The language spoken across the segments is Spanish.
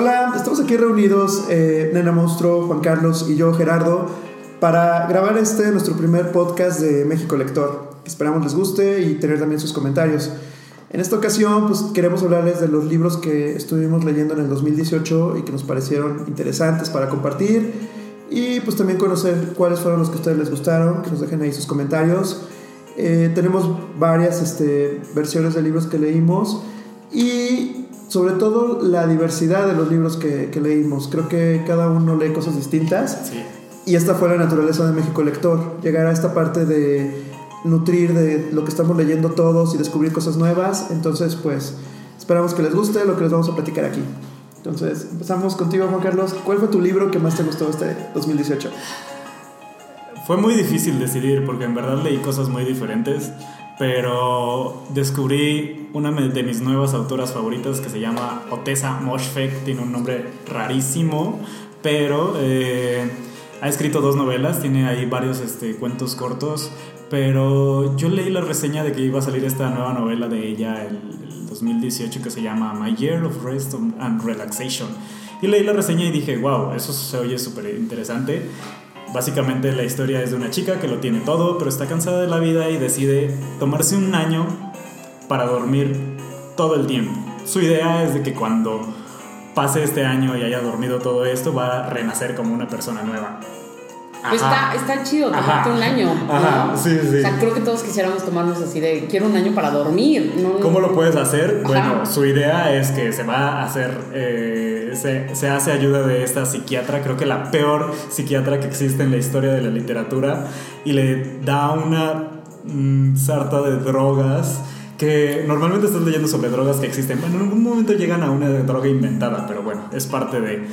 Hola, estamos aquí reunidos, eh, Nena Monstruo, Juan Carlos y yo, Gerardo, para grabar este, nuestro primer podcast de México Lector. Esperamos les guste y tener también sus comentarios. En esta ocasión, pues queremos hablarles de los libros que estuvimos leyendo en el 2018 y que nos parecieron interesantes para compartir y pues también conocer cuáles fueron los que a ustedes les gustaron, que nos dejen ahí sus comentarios. Eh, tenemos varias este, versiones de libros que leímos y sobre todo la diversidad de los libros que, que leímos. Creo que cada uno lee cosas distintas. Sí. Y esta fue la naturaleza de México Lector, llegar a esta parte de nutrir de lo que estamos leyendo todos y descubrir cosas nuevas. Entonces, pues, esperamos que les guste lo que les vamos a platicar aquí. Entonces, empezamos contigo, Juan Carlos. ¿Cuál fue tu libro que más te gustó este 2018? Fue muy difícil decidir porque en verdad leí cosas muy diferentes, pero descubrí una de mis nuevas autoras favoritas que se llama Otesa Moshfegh, tiene un nombre rarísimo, pero eh, ha escrito dos novelas, tiene ahí varios este, cuentos cortos, pero yo leí la reseña de que iba a salir esta nueva novela de ella el, el 2018 que se llama My Year of Rest and Relaxation. Y leí la reseña y dije, wow, eso se oye súper interesante. Básicamente la historia es de una chica que lo tiene todo, pero está cansada de la vida y decide tomarse un año para dormir todo el tiempo. Su idea es de que cuando pase este año y haya dormido todo esto, va a renacer como una persona nueva. Pues está, está chido tomarte un año. ¿no? Ajá, sí, sí. O sea, creo que todos quisiéramos tomarnos así de quiero un año para dormir. ¿no? ¿Cómo lo puedes hacer? Ajá. Bueno, su idea es que se va a hacer, eh, se, se hace ayuda de esta psiquiatra, creo que la peor psiquiatra que existe en la historia de la literatura, y le da una mm, sarta de drogas que normalmente estás leyendo sobre drogas que existen. Bueno, en algún momento llegan a una droga inventada, pero bueno, es parte de...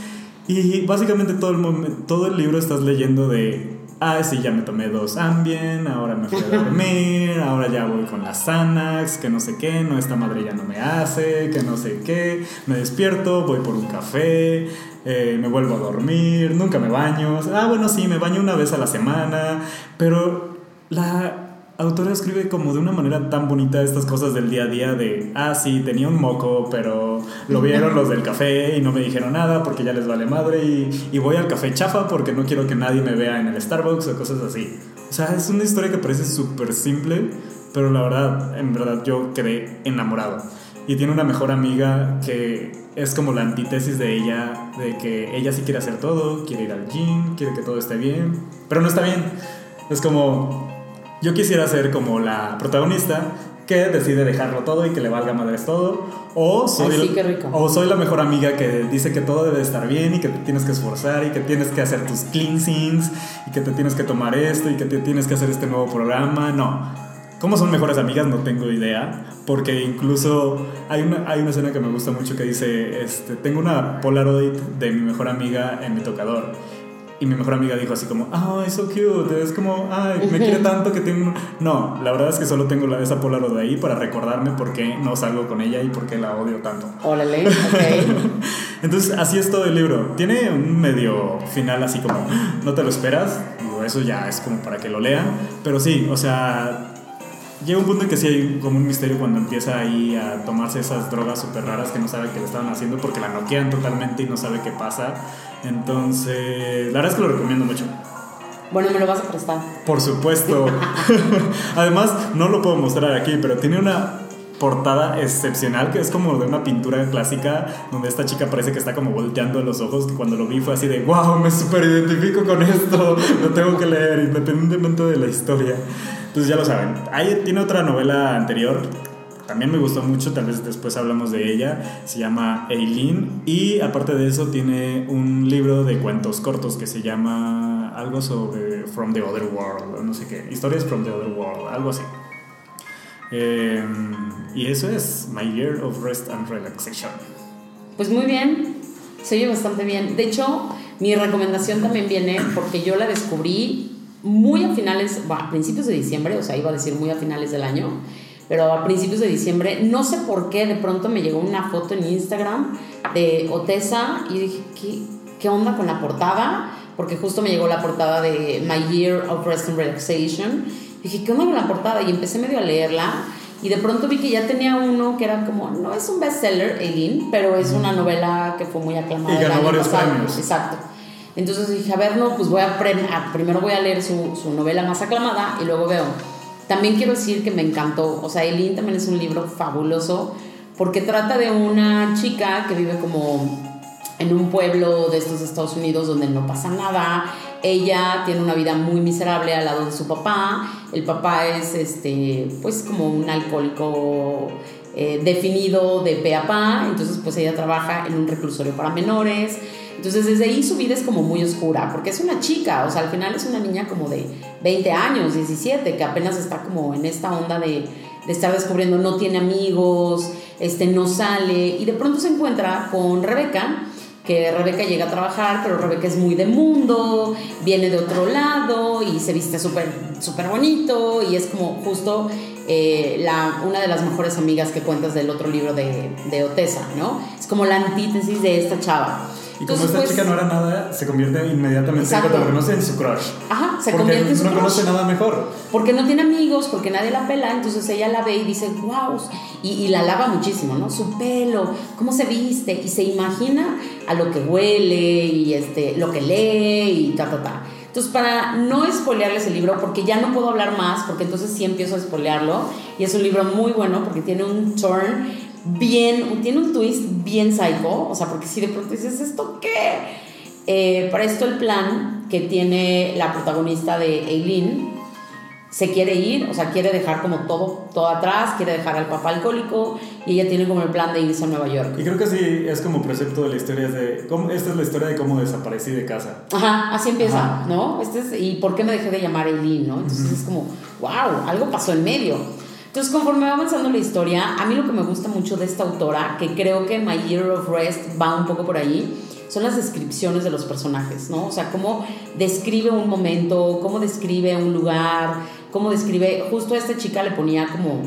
Y básicamente todo el, momen- todo el libro estás leyendo de, ah, sí, ya me tomé dos Ambien, ahora me fui a dormir, ahora ya voy con las Xanax, que no sé qué, no, esta madre ya no me hace, que no sé qué, me despierto, voy por un café, eh, me vuelvo a dormir, nunca me baño, ah, bueno, sí, me baño una vez a la semana, pero la autora escribe como de una manera tan bonita estas cosas del día a día de, ah, sí, tenía un moco, pero lo vieron los del café y no me dijeron nada porque ya les vale madre y, y voy al café chafa porque no quiero que nadie me vea en el Starbucks o cosas así. O sea, es una historia que parece súper simple, pero la verdad, en verdad yo quedé enamorado. Y tiene una mejor amiga que es como la antítesis de ella, de que ella sí quiere hacer todo, quiere ir al gym, quiere que todo esté bien, pero no está bien. Es como, yo quisiera ser como la protagonista que decide dejarlo todo y que le valga madres todo. O soy, Ay, sí, rico. o soy la mejor amiga que dice que todo debe estar bien y que te tienes que esforzar y que tienes que hacer tus cleansings y que te tienes que tomar esto y que te tienes que hacer este nuevo programa. No. ¿Cómo son mejores amigas? No tengo idea. Porque incluso hay una, hay una escena que me gusta mucho que dice, este, tengo una Polaroid de mi mejor amiga en mi tocador. Y mi mejor amiga dijo así como, ay, so cute, es como, ay, me quiere tanto que un... No, la verdad es que solo tengo la, esa Polaroid de ahí para recordarme por qué no salgo con ella y por qué la odio tanto. Órale, ok. Entonces, así es todo el libro. Tiene un medio final así como, no te lo esperas. Digo, eso ya es como para que lo lean. Pero sí, o sea, llega un punto en que sí hay como un misterio cuando empieza ahí a tomarse esas drogas súper raras que no sabe que le estaban haciendo porque la noquean totalmente y no sabe qué pasa. Entonces, la verdad es que lo recomiendo mucho. Bueno, me lo vas a prestar. Por supuesto. Además, no lo puedo mostrar aquí, pero tiene una portada excepcional que es como de una pintura clásica donde esta chica parece que está como volteando los ojos que cuando lo vi fue así de wow me super identifico con esto lo tengo que leer independientemente de la historia entonces ya lo saben ahí tiene otra novela anterior también me gustó mucho, tal vez después hablamos de ella, se llama Eileen y aparte de eso tiene un libro de cuentos cortos que se llama algo sobre From the Other World, no sé qué, historias From the Other World, algo así. Eh, y eso es My Year of Rest and Relaxation. Pues muy bien, se oye bastante bien. De hecho, mi recomendación también viene porque yo la descubrí muy a finales, bueno, a principios de diciembre, o sea, iba a decir muy a finales del año, pero a principios de diciembre, no sé por qué, de pronto me llegó una foto en Instagram de Otesa y dije, ¿qué, qué onda con la portada? Porque justo me llegó la portada de My Year of Rest and Relaxation. Dije, ¿qué onda con la portada? Y empecé medio a leerla y de pronto vi que ya tenía uno que era como, no es un bestseller, Eileen, pero es una novela que fue muy aclamada. Y ganó varios pasado. premios. Exacto. Entonces dije, a ver, no, pues voy a, primero voy a leer su, su novela más aclamada y luego veo. También quiero decir que me encantó, o sea, Eileen también es un libro fabuloso porque trata de una chica que vive como en un pueblo de estos Estados Unidos donde no pasa nada. Ella tiene una vida muy miserable al lado de su papá. El papá es este, pues como un alcohólico eh, definido de pe a pa. Entonces, pues ella trabaja en un reclusorio para menores. Entonces, desde ahí su vida es como muy oscura, porque es una chica, o sea, al final es una niña como de 20 años, 17, que apenas está como en esta onda de, estar descubriendo, no tiene amigos, este, no sale, y de pronto se encuentra con Rebeca, que Rebeca llega a trabajar, pero Rebeca es muy de mundo, viene de otro lado y se viste súper súper bonito y es como justo eh, la, una de las mejores amigas que cuentas del otro libro de Otesa, ¿no? Es como la antítesis de esta chava. Y como Entonces, esta pues, chica no era nada, se convierte inmediatamente cuando lo conoce en su crush. Ajá, se porque convierte en su no crush. conoce nada mejor. Porque no tiene amigos, porque nadie la pela, entonces ella la ve y dice, wow, y, y la alaba muchísimo, ¿no? Su pelo, cómo se viste, y se imagina a lo que huele y este, lo que lee y ta, ta, ta. Entonces, para no spoilearles el libro, porque ya no puedo hablar más, porque entonces sí empiezo a spoilearlo, y es un libro muy bueno porque tiene un turn bien, tiene un twist bien psycho, o sea, porque si de pronto dices, ¿esto qué? Eh, para esto el plan que tiene la protagonista de Eileen se quiere ir, o sea, quiere dejar como todo, todo atrás, quiere dejar al papá alcohólico y ella tiene como el plan de irse a Nueva York. Y creo que sí, es como precepto de la historia. De, cómo, esta es la historia de cómo desaparecí de casa. Ajá, así empieza, Ajá. ¿no? Este es, ¿Y por qué me dejé de llamar Eileen, no? Entonces es como, wow, algo pasó en medio. Entonces, conforme va avanzando la historia, a mí lo que me gusta mucho de esta autora, que creo que My Year of Rest va un poco por ahí, son las descripciones de los personajes, ¿no? O sea, cómo describe un momento, cómo describe un lugar, cómo describe, justo a esta chica le ponía como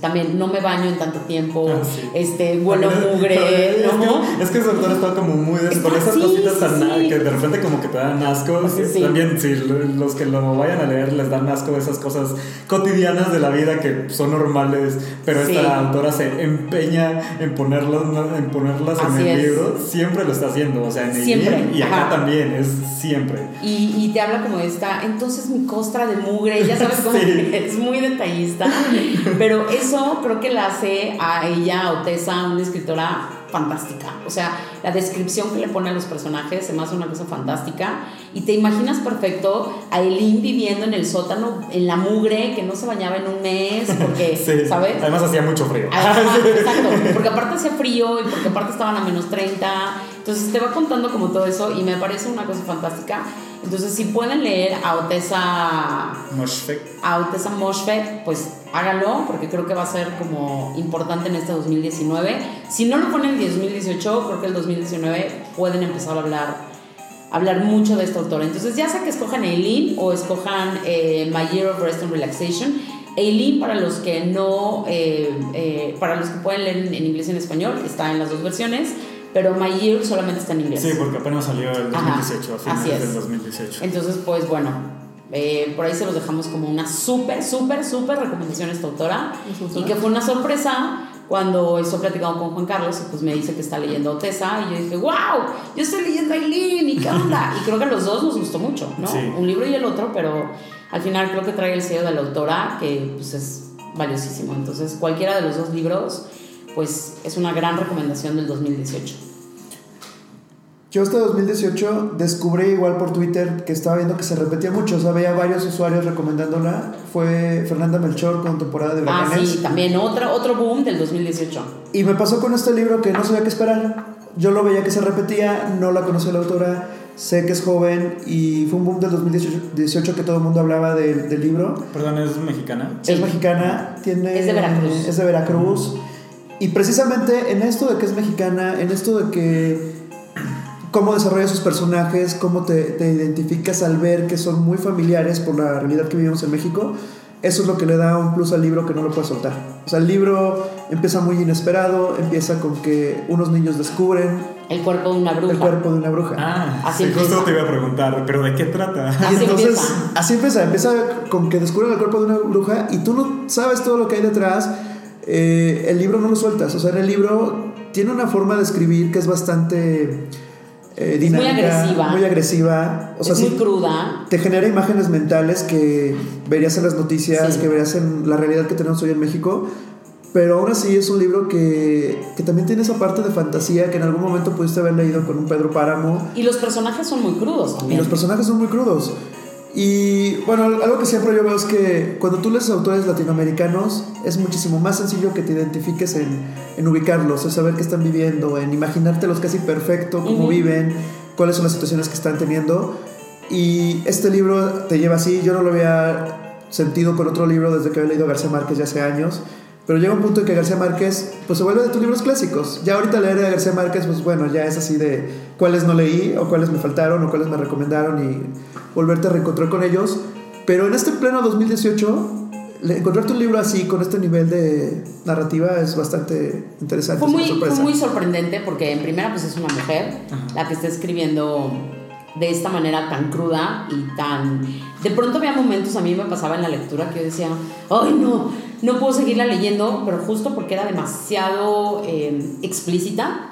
también no me baño en tanto tiempo, Ah, sí. este, es- mugre, es, ¿no? que, es que ese autor está como muy des- con esas sí, cositas tan sí. que de repente como que te dan asco. Sí, sí. También sí, lo- los que lo vayan a leer les dan asco esas cosas cotidianas de la vida que son normales, pero esta autora se empeña en ponerlas, en ponerlas en el es. libro. Siempre lo está haciendo, o sea, en el Siempre, libro y acá ajá. también, es siempre. Y, y te habla como esta, entonces mi costra de mugre, ya sabes cómo que es muy detallista, pero eso creo que la hace a ella, a Otesa, una escritora fantástica. O sea, la descripción que le pone a los personajes se me hace una cosa fantástica y te imaginas perfecto a Eileen viviendo en el sótano, en la mugre, que no se bañaba en un mes, porque, Sí. ¿sabes? Además hacía mucho frío. Ajá, exacto, porque aparte hacía frío y porque aparte estaban a menos 30. Entonces te va contando como todo eso y me parece una cosa fantástica. Entonces, si pueden leer a Otesa, Moshfegh. a Otesa pues háganlo, porque creo que va a ser como importante en este 2019. Si no lo ponen en 2018, creo que el 2019 pueden empezar a hablar, hablar mucho de esta autora. Entonces, ya sea que escojan Eileen o escojan eh, My Year of Rest and Relaxation. Eileen, para los que no, eh, eh, para los que pueden leer en, en inglés y en español, está en las dos versiones, pero My Year solamente está en inglés. Sí, porque apenas salió el Ajá, 2018, a así finales es. del 2018. Entonces, pues bueno, eh, por ahí se los dejamos como una súper, súper, súper recomendación a esta autora. Y que fue una sorpresa cuando estoy platicando con Juan Carlos y pues me dice que está leyendo Otesa y yo dije, wow, yo estoy leyendo a Eileen y qué onda. Y creo que a los dos nos gustó mucho, ¿no? Sí. Un libro y el otro, pero al final creo que trae el sello de la autora que pues es valiosísimo. Entonces, cualquiera de los dos libros, pues es una gran recomendación del 2018. Yo este 2018 descubrí igual por Twitter que estaba viendo que se repetía mucho, o sea, veía varios usuarios recomendándola. Fue Fernanda Melchor con temporada de Ah, huracanes. sí, también otro, otro boom del 2018. Y me pasó con este libro que no sabía qué esperar. Yo lo veía que se repetía, no la conocía la autora, sé que es joven y fue un boom del 2018 que todo el mundo hablaba del- del libro. Perdón, ¿es mexicana? Sí. Es mexicana, tiene... Es de Veracruz. Es de Veracruz. Y precisamente en esto de que es mexicana, en esto de que cómo desarrolla sus personajes, cómo te, te identificas al ver que son muy familiares por la realidad que vivimos en México, eso es lo que le da un plus al libro que no lo puedes soltar. O sea, el libro empieza muy inesperado, empieza con que unos niños descubren El cuerpo de una bruja. El cuerpo de una bruja. Ah, Así sí, justo te iba a preguntar, ¿pero de qué trata? Así y entonces, empieza. así empieza. Empieza con que descubren el cuerpo de una bruja y tú no sabes todo lo que hay detrás. Eh, el libro no lo sueltas. O sea, en el libro tiene una forma de escribir que es bastante eh, muy dinámica. agresiva. Muy agresiva. O sea, es sí, muy cruda. te genera imágenes mentales que verías en las noticias, Sí. que verías en la realidad que tenemos hoy en México. Pero aún así es un libro que, que también tiene esa parte de fantasía que en algún momento pudiste haber leído con un Pedro Páramo. Y los personajes son muy crudos Y también. los personajes son muy crudos. Y bueno, algo que siempre yo veo es que cuando tú lees autores latinoamericanos es muchísimo más sencillo que te identifiques en, en ubicarlos, en saber qué están viviendo, en imaginártelos casi perfecto, cómo viven, cuáles son las situaciones que están teniendo. Y este libro te lleva así, yo no lo había sentido con otro libro desde que había leído García Márquez ya hace años. Pero llega un punto en que García Márquez pues se vuelve de tus libros clásicos. Ya ahorita leer a García Márquez, pues bueno, ya es así de cuáles no leí o cuáles me faltaron o cuáles me recomendaron y volverte a reencontrar con ellos. Pero en este pleno 2018, le- encontrarte un libro así, con este nivel de narrativa, es bastante interesante. Fue muy, fue muy sorprendente porque en primera pues es una mujer la que está escribiendo de esta manera tan cruda y tan... De pronto había momentos, a mí me pasaba en la lectura que yo decía, ay no, no puedo seguirla leyendo, pero justo porque era demasiado eh, explícita,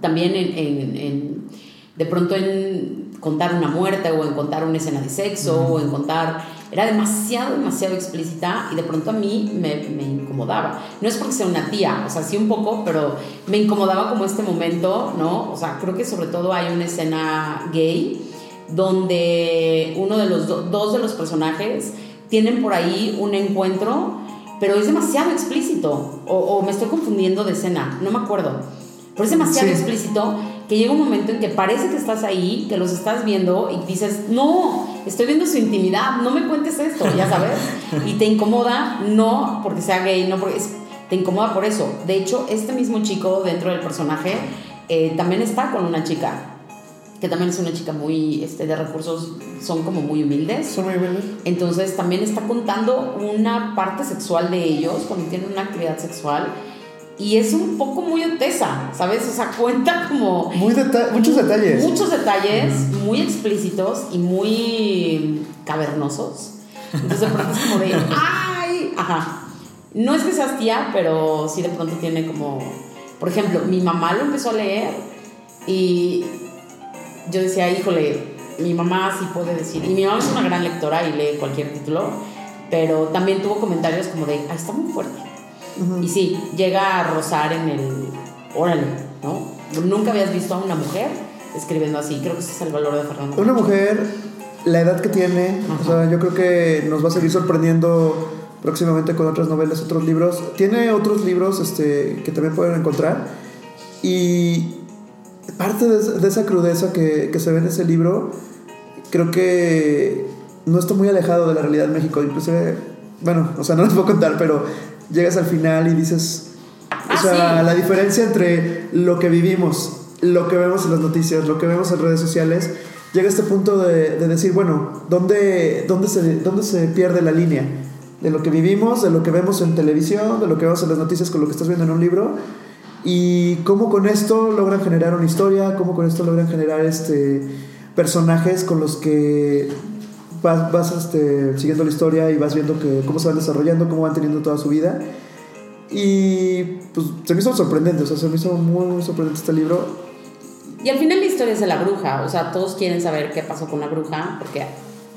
también en, en- en- de pronto en contar una muerte o en contar una escena de sexo o en contar era demasiado demasiado explícita y de pronto a mí me, me incomodaba. No es porque sea una tía o sea sí un poco pero me incomodaba como este momento no o sea creo que sobre todo hay una escena gay donde uno de los do- dos de los personajes tienen por ahí un encuentro pero es demasiado explícito. O, o me estoy confundiendo de escena no me acuerdo. Pero es demasiado Sí. explícito que llega un momento en que parece que estás ahí, que los estás viendo y dices, no, estoy viendo su intimidad, no me cuentes esto, ya sabes. Y te incomoda, no porque sea gay, no porque es- te incomoda por eso. De hecho, este mismo chico dentro del personaje eh, también está con una chica, que también es una chica muy, este, de recursos, son como muy humildes. Son muy buenos. Entonces también está contando una parte sexual de ellos cuando tienen una actividad sexual y es un poco muy otesa, ¿sabes? O sea, cuenta como Muy deta- muchos detalles. muchos detalles muy explícitos y muy cavernosos. Entonces de pronto es como de ¡ay! Ajá. No es que seas tía, pero sí de pronto tiene como. Por ejemplo, mi mamá lo empezó a leer y yo decía, híjole, mi mamá sí puede decir. Y mi mamá es una gran lectora y lee cualquier título, pero también tuvo comentarios como de, ah, está muy fuerte. Y sí, llega a rozar en el. Órale, ¿no? Nunca habías visto a una mujer escribiendo así. Creo que ese es el valor de Fernando. Una mujer, la edad que tiene, o sea, yo creo que nos va a seguir sorprendiendo próximamente con otras novelas, otros libros. Tiene otros libros este, que también pueden encontrar. Y parte de, de esa crudeza que, que se ve en ese libro, creo que no está muy alejado de la realidad de México. Inclusive, bueno, o sea, no les puedo contar, pero llegas al final y dices... O Ah, sea, sí. la diferencia entre lo que vivimos, lo que vemos en las noticias, lo que vemos en redes sociales, llega a este punto de, de decir, bueno, ¿dónde, dónde, se, ¿dónde se pierde la línea? De lo que vivimos, de lo que vemos en televisión, de lo que vemos en las noticias con lo que estás viendo en un libro, y cómo con esto logran generar una historia, cómo con esto logran generar este, personajes con los que vas, vas este, siguiendo la historia y vas viendo que, cómo se van desarrollando, cómo van teniendo toda su vida. Y pues se me hizo sorprendente, o sea, se me hizo muy, muy sorprendente este libro. Y al final la historia es de la bruja. O sea, todos quieren saber qué pasó con la bruja porque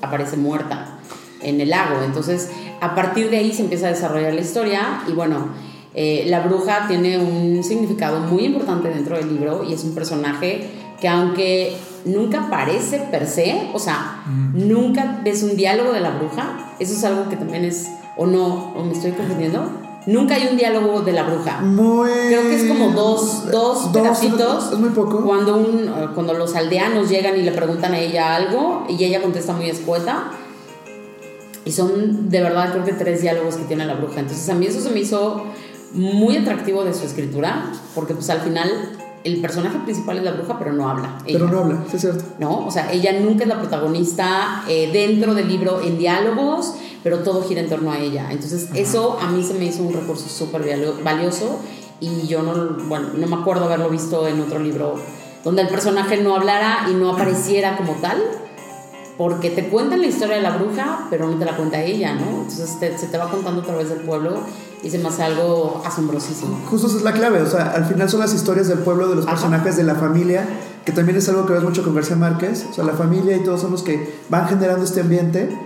aparece muerta en el lago. Entonces, a partir de ahí se empieza a desarrollar la historia. Y bueno, eh, la bruja tiene un significado muy importante dentro del libro y es un personaje que aunque nunca aparece per se, o sea, nunca ves un diálogo de la bruja, eso es algo que también es, o no, o me estoy confundiendo, nunca hay un diálogo de la bruja. Muy. Creo que es como dos, dos, pedacitos. Es muy poco. Cuando, un, cuando los aldeanos llegan y le preguntan a ella algo y ella contesta muy escueta. Y son de verdad creo que tres diálogos que tiene la bruja. Entonces a mí eso se me hizo muy atractivo de su escritura porque pues al final el personaje principal es la bruja pero no habla. Pero ella. no habla, sí es cierto. ¿no? O sea, ella nunca es la protagonista eh, dentro del libro en diálogos, pero todo gira en torno a ella. Entonces, eso a mí se me hizo un recurso súper valio- valioso y yo no, bueno, no me acuerdo haberlo visto en otro libro donde el personaje no hablara y no apareciera como tal, porque te cuentan la historia de la bruja, pero no te la cuenta ella, ¿no? Entonces te- se te va contando a través del pueblo y se me hace algo asombrosísimo. Justo esa es la clave, o sea, al final son las historias del pueblo, de los Ajá. personajes, de la familia, que también es algo que ves mucho con García Márquez, o sea, la familia y todos son los que van generando este ambiente.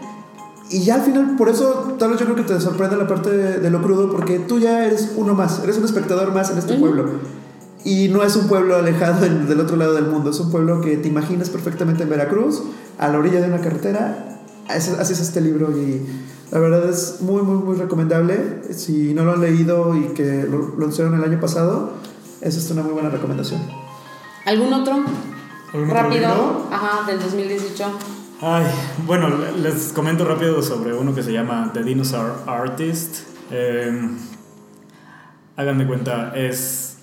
Y ya al final, por eso, tal vez yo creo que te sorprende la parte de, de lo crudo, porque tú ya eres uno más, eres un espectador más en este Ujú. pueblo. Y no es un pueblo alejado en- del otro lado del mundo, es un pueblo que te imaginas perfectamente en Veracruz, a la orilla de una carretera. Así es este libro y la verdad es muy, muy, muy recomendable. Si no lo han leído y que lo lanzaron el año pasado, esa es una muy buena recomendación. ¿Algún otro? ¿Algún otro Rápido. Ajá, del 2018. Ay, bueno, les comento rápido sobre uno que se llama The Dinosaur Artist. Eh, hagan de cuenta, es.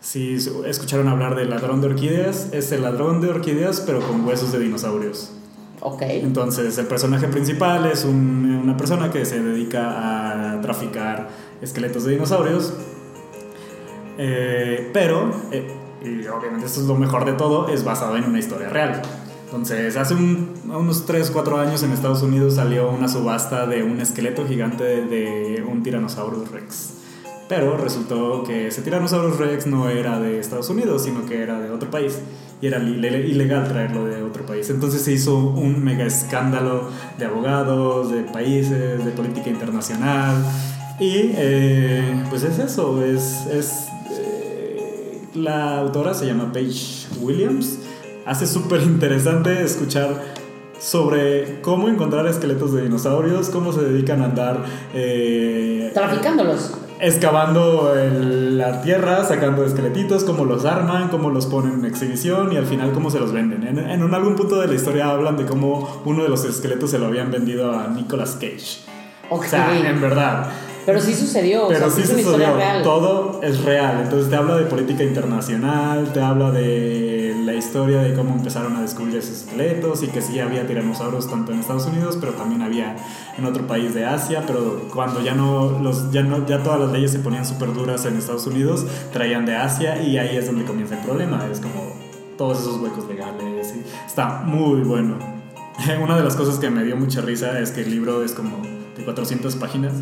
Si escucharon hablar del ladrón de orquídeas, es el ladrón de orquídeas, pero con huesos de dinosaurios. Ok. Entonces, el personaje principal es un- una persona que se dedica a traficar esqueletos de dinosaurios. Eh, pero, eh, y obviamente esto es lo mejor de todo, es basado en una historia real. Entonces, hace un- unos 3, 4 años en Estados Unidos salió una subasta de un esqueleto gigante de, de un Tyrannosaurus Rex. Pero resultó que ese Tyrannosaurus Rex no era de Estados Unidos, sino que era de otro país. Y era ile- ilegal traerlo de otro país. Entonces se hizo un mega escándalo de abogados, de países, de política internacional. Y eh, pues es eso, es, es eh, la autora se llama Paige Williams. Hace súper interesante escuchar sobre cómo encontrar esqueletos de dinosaurios, cómo se dedican a andar eh, Traficándolos. Excavando el- la tierra, sacando esqueletitos, cómo los arman, cómo los ponen en exhibición y al final cómo se los venden. En, en un- algún punto de la historia hablan de cómo uno de los esqueletos se lo habían vendido a Nicolas Cage. Ok. O sea, en verdad. Pero sí sucedió. Pero o sea, sí sucedió, real. todo es real. Entonces te habla de política internacional, te habla de la historia de cómo empezaron a descubrir esos esqueletos y que sí había tiranosaurios tanto en Estados Unidos, pero también había en otro país de Asia, pero cuando ya no los ya no ya todas las leyes se ponían súper duras en Estados Unidos, traían de Asia y ahí es donde comienza el problema, es como todos esos huecos legales y está muy bueno. Una de las cosas que me dio mucha risa es que el libro es como de 400 páginas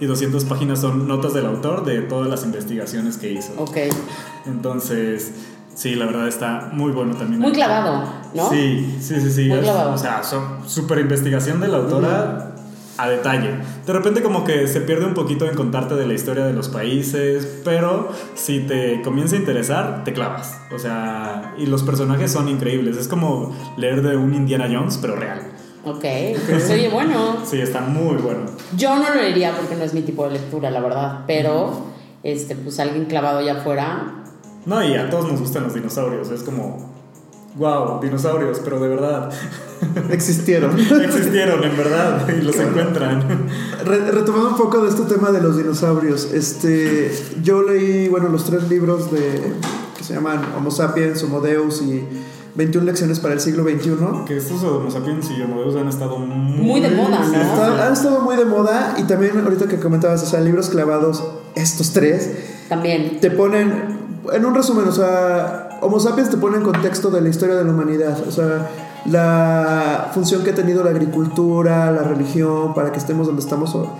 y 200 páginas son notas del autor de todas las investigaciones que hizo. Ok. Entonces, sí, la verdad está muy bueno también. Muy clavado, ¿no? Sí, sí, sí, sí. Muy es- clavado. o sea, son súper investigación de la autora a detalle. De repente como que se pierde un poquito en contarte de la historia de los países, pero si te comienza a interesar, te clavas. O sea, y los personajes son increíbles. Es como leer de un Indiana Jones, pero real. Ok. Se oye bueno. Sí, está muy bueno. Yo no lo leería porque no es mi tipo de lectura, la verdad. Pero, este, pues alguien clavado allá afuera. No, y a todos nos gustan los dinosaurios. Es como, wow, dinosaurios, pero de verdad. Existieron. Existieron, en verdad, y los encuentran. Re- retomando un poco de este tema de los dinosaurios, este, yo leí, bueno, los tres libros de, que se llaman Homo sapiens, Homo Deus y 21 lecciones para el siglo XXI. Que estos Homo sapiens y Homo Deus han estado muy, Muy de moda, ¿no? Está- han estado muy de moda y también ahorita que comentabas, o sea, libros clavados, estos tres, También. te ponen, en un resumen, o sea, Homo sapiens te pone en contexto de la historia de la humanidad, o sea, la función que ha tenido la agricultura, la religión, para que estemos donde estamos ho-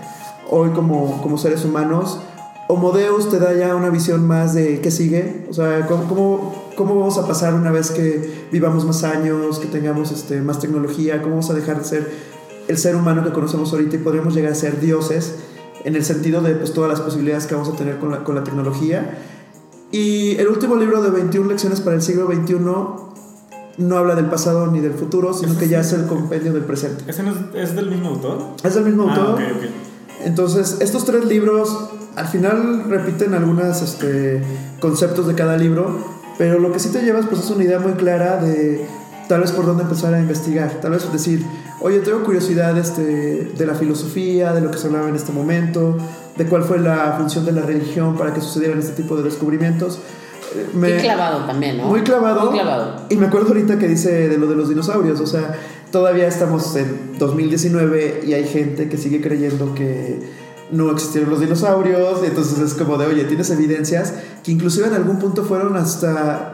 hoy como, como seres humanos. Homo Deus te da ya una visión más de qué sigue, o sea, cómo, cómo, cómo vamos a pasar una vez que vivamos más años, que tengamos este, más tecnología, cómo vamos a dejar de ser el ser humano que conocemos ahorita y podríamos llegar a ser dioses en el sentido de pues, todas las posibilidades que vamos a tener con la, con la tecnología. Y el último libro de 21 lecciones para el siglo XXI no habla del pasado ni del futuro, sino que ya es el compendio del presente. ¿Ese no es, es del mismo autor? Es el mismo Ah, autor. ok, ok. Entonces, estos tres libros al final repiten algunos este, conceptos de cada libro, pero lo que sí te llevas pues es una idea muy clara de tal vez por dónde empezar a investigar. Tal vez decir, oye, tengo curiosidad este, de la filosofía, de lo que se hablaba en este momento, de cuál fue la función de la religión para que sucedieran este tipo de descubrimientos. Eh, Qué clavado también, ¿no? Muy clavado. Muy clavado. Y me acuerdo ahorita que dice de lo de los dinosaurios, o sea, todavía estamos en 2019 y hay gente que sigue creyendo que no existieron los dinosaurios, entonces es como de, oye, tienes evidencias que inclusive en algún punto fueron hasta,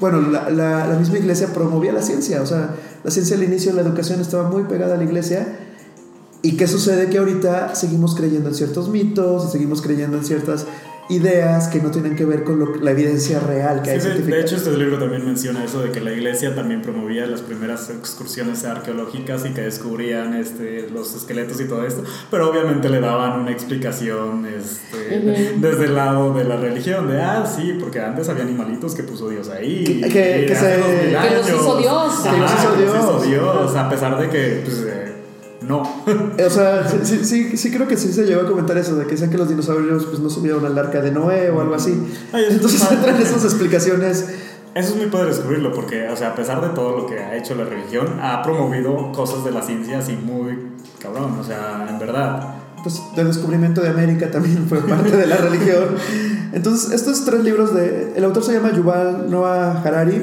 bueno, la, la, misma iglesia promovía la ciencia, o sea, la ciencia al inicio de la educación estaba muy pegada a la iglesia. ¿Y qué sucede? Que ahorita seguimos creyendo en ciertos mitos seguimos creyendo en ciertas ideas que no tienen que ver con la evidencia real que hay de, de, hecho, este libro también menciona eso de que la iglesia también promovía las primeras excursiones arqueológicas y que descubrían este, los esqueletos y todo esto, pero obviamente le daban una explicación este, desde el lado de la religión, de, ah, sí, porque antes había animalitos que puso Dios ahí. Que, que, se, los hizo Dios. que los hizo Dios. Los hizo Dios, a pesar de que... Pues, no. o sea, sí, sí, sí, creo que sí se llegó a comentar eso, de que dicen que los dinosaurios pues, no subieron al arca de Noé o algo así. Entonces entran esas explicaciones. Eso es muy padre descubrirlo, porque, o sea, a pesar de todo lo que ha hecho la religión, ha promovido cosas de la ciencia así muy cabrón, o sea, en verdad. Pues el descubrimiento de América también fue parte de la religión. Entonces, estos tres libros de... El autor se llama Yuval Noah Harari.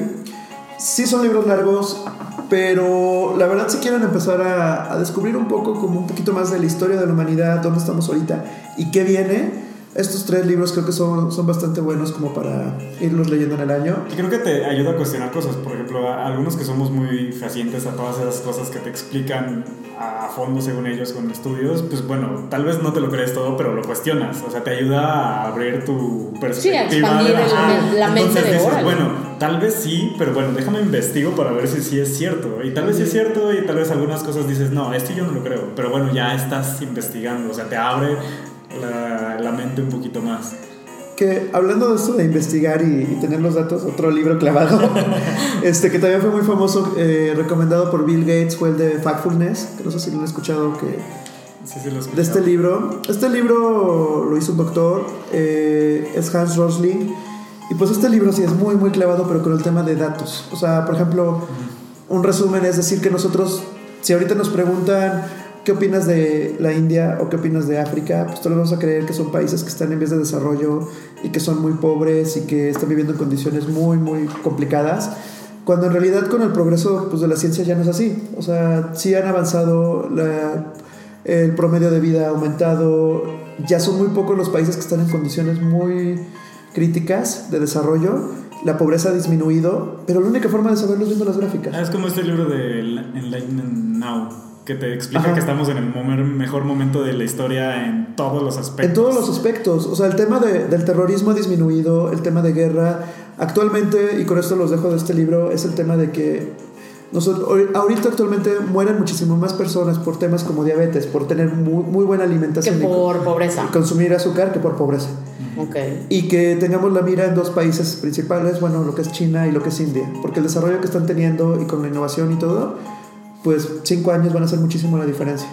Sí son libros largos, pero la verdad si quieren empezar a, descubrir un poco como un poquito más de la historia de la humanidad, dónde estamos ahorita y qué viene, estos tres libros creo que son, son bastante buenos como para irlos leyendo en el año. Y creo que te ayuda a cuestionar cosas. Por ejemplo, algunos que somos muy fehacientes a todas esas cosas que te explican a fondo según ellos con estudios, pues bueno, tal vez no te lo crees todo, pero lo cuestionas. O sea, te ayuda a abrir tu perspectiva. Sí, a expandir de, la, mente de dices, Bueno, tal vez sí, pero bueno, déjame investigo para ver si sí es cierto. Y tal vez sí es cierto y tal vez algunas cosas dices, no, esto yo no lo creo. Pero bueno, ya estás investigando. O sea, te abre la, la, mente un poquito más. Que hablando de esto de investigar y, tener los datos, otro libro clavado, este que también fue muy famoso, eh, recomendado por Bill Gates, fue el de Factfulness, que no sé si lo han escuchado, que sí, sí, de este libro. Este libro lo hizo un doctor, eh, es Hans Rosling, y pues este libro sí es muy, muy clavado, pero con el tema de datos. O sea, por ejemplo, un resumen es decir que nosotros, si ahorita nos preguntan ¿qué opinas de la India o qué opinas de África? Pues todos vamos a creer que son países que están en vías de desarrollo y que son muy pobres y que están viviendo en condiciones muy, muy complicadas. Cuando en realidad con el progreso pues, de la ciencia ya no es así. O sea, sí han avanzado, la, el promedio de vida ha aumentado, ya son muy pocos los países que están en condiciones muy críticas de desarrollo la pobreza ha disminuido, pero la única forma de saberlo es viendo las gráficas. Ah, es como este libro de Enlightenment Now que te explica que estamos en el mejor momento de la historia en todos los aspectos. En todos los aspectos. O sea, el tema de, del terrorismo ha disminuido, el tema de guerra. Actualmente, y con esto los dejo de este libro, es el tema de que nosotros, ahorita actualmente mueren muchísimo más personas por temas como diabetes, por tener muy, muy buena alimentación. Que por pobreza. Y consumir azúcar que por pobreza. Okay. Y que tengamos la mira en dos países principales, bueno, lo que es China y lo que es India. Porque el desarrollo que están teniendo y con la innovación y todo, pues cinco años van a hacer muchísimo la diferencia.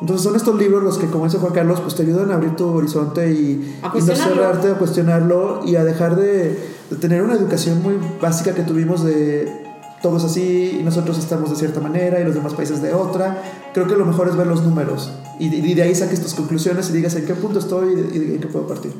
Entonces son estos libros los que, como dice Juan Carlos, pues te ayudan a abrir tu horizonte y, a y no cerrarte, a cuestionarlo y a dejar de, de, tener una educación muy básica que tuvimos de todos así y nosotros estamos de cierta manera y los demás países de otra. Creo que lo mejor es ver los números y, y de ahí saques tus conclusiones y digas en qué punto estoy y, y en qué puedo partir.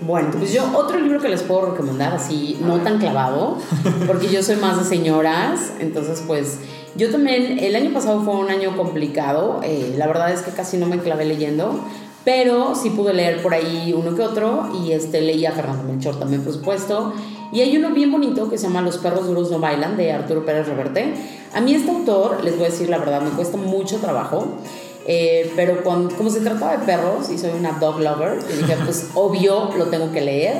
Bueno, pues yo otro libro que les puedo recomendar así, no tan clavado, porque yo soy más de señoras, entonces pues yo también, el año pasado fue un año complicado, eh, la verdad es que casi no me clavé leyendo, pero sí pude leer por ahí uno que otro y este, leí a Fernando Melchor también, por supuesto. Y hay uno bien bonito que se llama Los perros duros no bailan, de Arturo Pérez Reverte. A mí este autor, les voy a decir la verdad, me cuesta mucho trabajo. Eh, pero cuando, como se trataba de perros y soy una dog lover, dije, pues obvio lo tengo que leer.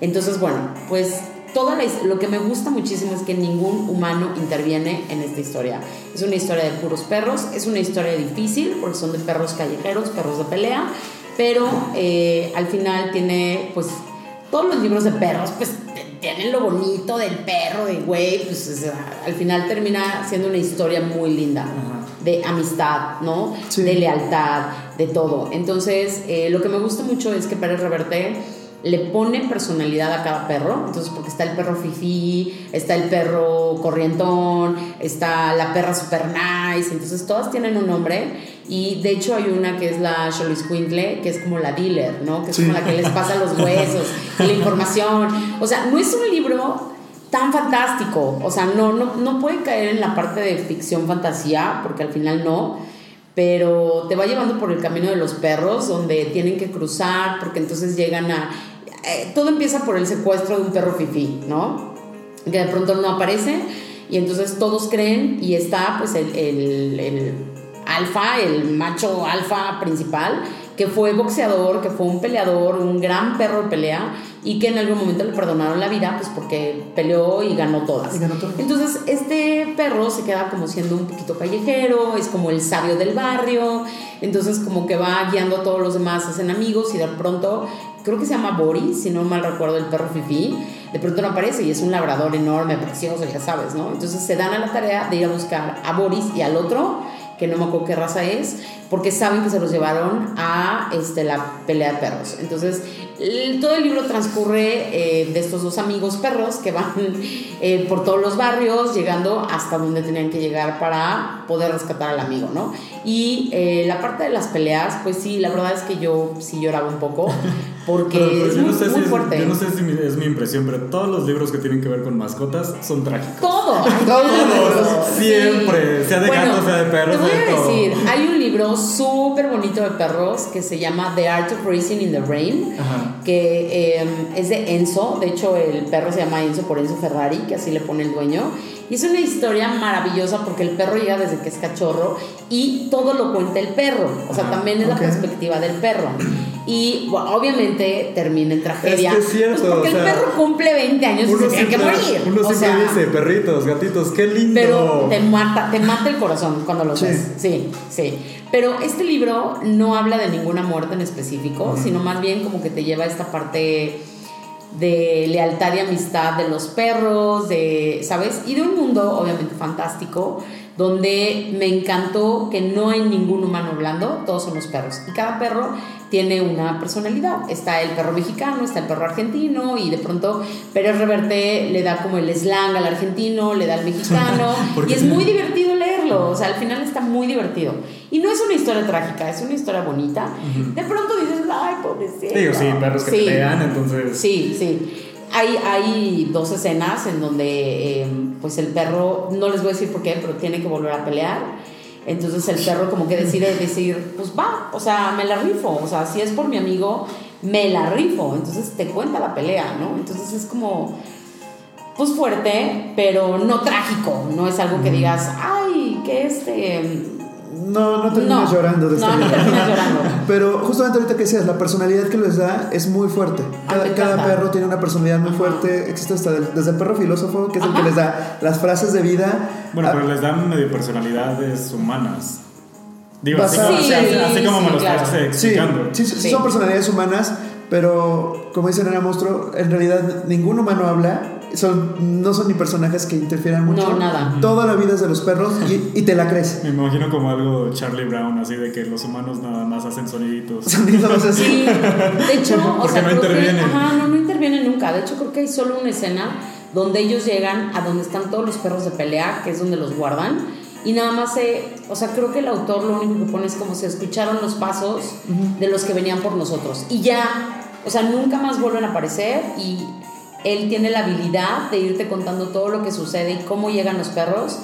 Entonces, bueno, pues toda lo que me gusta muchísimo es que ningún humano interviene en esta historia. Es una historia de puros perros, es una historia difícil porque son de perros callejeros, perros de pelea, pero eh, al final tiene, pues, todos los libros de perros, pues, tienen lo bonito del perro, de güey, pues, al final termina siendo una historia muy linda. De amistad, ¿no? De lealtad, de todo. Entonces, eh, lo que me gusta mucho es que Pérez Reverte le pone personalidad a cada perro. Entonces, porque está el perro fifi, está el perro corrientón, está la perra super nice. Entonces, todas tienen un nombre. Y de hecho, hay una que es la Quintle, que es como la dealer, ¿no? Que es como la que les pasa los huesos y la información. O sea, no es un libro tan fantástico. O sea, no, no, no puede caer en la parte de ficción fantasía, porque al final no pero te va llevando por el camino de los perros, donde tienen que cruzar, porque entonces llegan a... eh, todo empieza por el secuestro de un perro fifí, ¿no? Que de pronto no aparece y entonces todos creen y está pues el, el, el alfa, el macho alfa principal, que fue boxeador, que fue un peleador, un gran perro de pelea y que en algún momento le perdonaron la vida pues porque peleó y ganó todas. Y ganó todas. Entonces este perro se queda como siendo un poquito callejero, es como el sabio del barrio, entonces como que va guiando a todos los demás, hacen amigos y de pronto, creo que se llama Boris, si no mal recuerdo el perro Fifi, de pronto no aparece y es un labrador enorme, precioso, ya sabes, ¿no? Entonces se dan a la tarea de ir a buscar a Boris y al otro, que no me acuerdo qué raza es, porque saben que se los llevaron a este, la pelea de perros. Entonces, el- todo el libro transcurre eh, de estos dos amigos perros que van eh, por todos los barrios, llegando hasta donde tenían que llegar para poder rescatar al amigo, ¿no? Y eh, la parte de las peleas, pues sí, la verdad es que yo sí lloraba un poco, porque Pero- pero es muy, no sé muy si es, fuerte. yo no sé si es mi impresión, pero todos los libros que tienen que ver con mascotas son trágicos. Todos, Sí. siempre, sea de Bueno, gatos, sea de perros, Te voy a todo. decir, hay un libro súper bonito de perros que se llama The Art of Racing in the Rain, Ajá. que eh, es de Enzo. De hecho, el perro se llama Enzo por Enzo Ferrari, que así le pone el dueño. Y es una historia maravillosa porque el perro llega desde que es cachorro y todo lo cuenta el perro. O sea, también es la perspectiva del perro. Y bueno, obviamente termina en tragedia. Es que es cierto, Pues porque o sea, el perro cumple 20 años y se tiene que morir. uno O siempre sea, dice, perritos, gatitos, qué lindo. pero te mata, te mata el corazón cuando lo Sí. ves. Sí, sí. Pero este libro no habla de ninguna muerte en específico, sino más bien como que te lleva a esta parte de lealtad y amistad de los perros, de, ¿sabes? Y de un mundo obviamente fantástico, donde me encantó que no hay ningún humano hablando, todos son los perros. Y cada perro tiene una personalidad. Está el perro mexicano, está el perro argentino, y de pronto Pérez Reverte le da como el slang al argentino, le da al mexicano, y es muy divertido O sea, al final está muy divertido. Y no es una historia trágica, es una historia bonita. De pronto dices, ay, pobrecito. Digo, sí, perros que Sí. pelean, entonces. Sí, sí. Hay, hay dos escenas en donde eh, pues el perro, no les voy a decir por qué, pero tiene que volver a pelear. Entonces el perro como que decide decir, pues va, o sea, me la rifo. O sea, si es por mi amigo, me la rifo. Entonces te cuenta la pelea, ¿no? Entonces es como, pues fuerte, pero no trágico. No es algo que digas, ay, que este... No, no terminas No. llorando de No, no terminas llorando. Pero justamente ahorita que decías, la personalidad que les da es muy fuerte. Ah, Cada, cada perro tiene una personalidad muy Ajá. fuerte. Existe hasta del- desde el perro filósofo, que es el Ajá. que les da las frases de vida. Bueno, Ah, pero les dan medio personalidades humanas. Digo, así, así- Sí, así- así como sí, me lo claro. estás explicando. sí, sí, Sí. son personalidades humanas, pero como dice Nena Monstruo, en realidad ningún humano habla. Son, no son ni personajes que interfieran mucho. No, nada. Toda la vida es de los perros y, y te la crees. Me imagino como algo Charlie Brown, así de que los humanos nada más hacen soniditos. Sonidos así. Sí, de hecho, o Porque sea, no que- intervienen. ajá, no, no intervienen nunca. De hecho, creo que hay solo una escena donde ellos llegan a donde están todos los perros de pelea, que es donde los guardan. Y nada más se, o sea, creo que el autor lo único que pone es como se escucharon los pasos de los que venían por nosotros. Y ya, o sea, nunca más vuelven a aparecer y él tiene la habilidad de irte contando todo lo que sucede y cómo llegan los perros.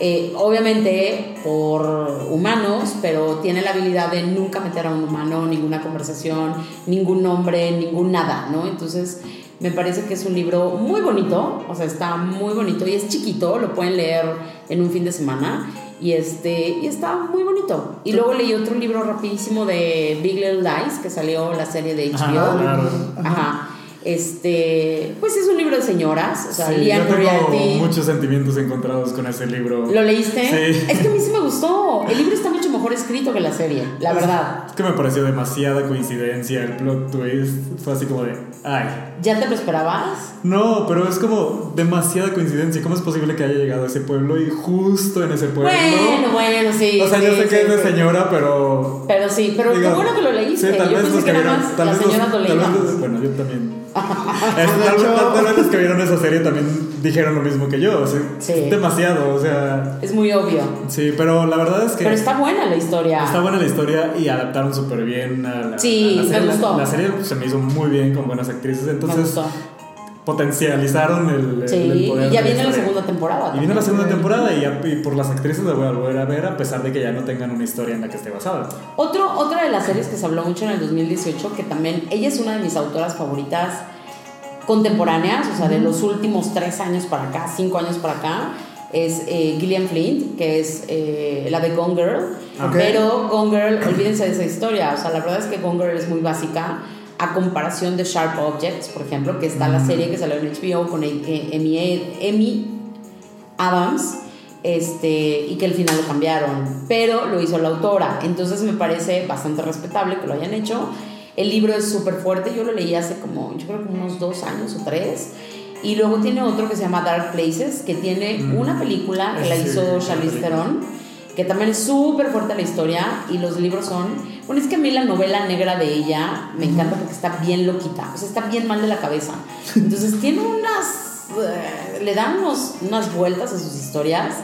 Eh, obviamente por humanos, pero tiene la habilidad de nunca meter a un humano, ninguna conversación, ningún nombre, ningún nada, ¿no? Entonces, me parece que es un libro muy bonito, o sea, está muy bonito y es chiquito, lo pueden leer en un fin de semana y este y está muy bonito. Y luego leí otro libro rapidísimo de Big Little Lies que salió la serie de HBO. Ajá, claro. Ajá. Este, pues es un libro de señoras, o sea, Sí, Liane yo tengo muchos sentimientos encontrados con ese libro. ¿Lo leíste? Sí. Es que a mí sí me gustó. El libro está mucho mejor escrito que la serie, la verdad. Es que me pareció demasiada coincidencia el plot twist. Fue así como de, ay. ¿Ya te lo esperabas? No, pero es como demasiada coincidencia. ¿Cómo es posible que haya llegado a ese pueblo y justo en ese pueblo? Bueno, bueno, sí. o sea, sí, yo sé que es de señora, pero. Pero sí, pero qué bueno que lo leíste. Sí, tal Yo vez pensé los que vieron. más Tal vez Bueno, yo también. Es, tal, hecho- tal- tal vez los que vieron esa serie también dijeron lo mismo que yo. o sea, Sí. es demasiado, o sea. Es muy obvio. Sí, pero la verdad es que. Pero está buena la historia. Está buena la historia y adaptaron súper bien a la, Sí, a la me gustó. La, la serie se me hizo muy bien con buenas actrices. Me Entonces, gustó. Potencializaron el, Sí, el poder y ya viene la segunda temporada. Y viene la segunda temporada y, ya- y por las actrices la voy a volver a ver a pesar de que ya no tengan una historia en la que esté basada. Otro, otra de las series que se habló mucho en el 2018, que también ella es una de mis autoras favoritas contemporáneas, o sea, de los últimos tres años para acá, cinco años para acá, es eh, Gillian Flint, que es eh, la de Gone Girl. Ok. Pero Gone Girl, olvídense de esa historia, o sea, la verdad es que Gone Girl es muy básica a comparación de Sharp Objects, por ejemplo, que está la serie que salió en HBO con Emmy, Adams, este, y que al final lo cambiaron, pero lo hizo la autora, entonces me parece bastante respetable que lo hayan hecho. El libro es súper fuerte, yo lo leí hace como, yo creo que unos dos años o tres, y luego tiene otro que se llama Dark Places, que tiene Mm. una película que la hizo Charlize. Theron, que también es súper fuerte la historia, y los libros son, bueno, es que a mí la novela negra de ella me encanta porque está bien loquita, o sea, está bien mal de la cabeza, entonces tiene unas, le dan unos, unas vueltas a sus historias,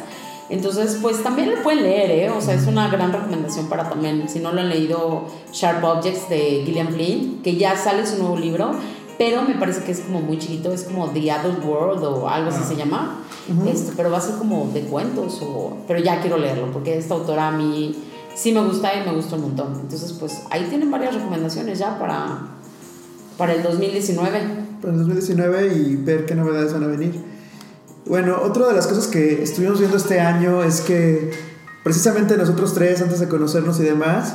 entonces, pues también lo pueden leer, ¿eh? O sea, es una gran recomendación para también, si no lo han leído, Sharp Objects de Gillian Flynn, que ya sale su nuevo libro, pero me parece que es como muy chiquito, es como The Adult World o algo así Ah. se llama, este, pero va a ser como de cuentos, o, pero ya quiero leerlo, porque esta autora a mí sí me gusta y me gusta un montón. Entonces, pues ahí tienen varias recomendaciones ya para, para el 2019. para el 2019 y ver qué novedades van a venir. Bueno, otra de las cosas que estuvimos viendo este año es que precisamente nosotros tres, antes de conocernos y demás,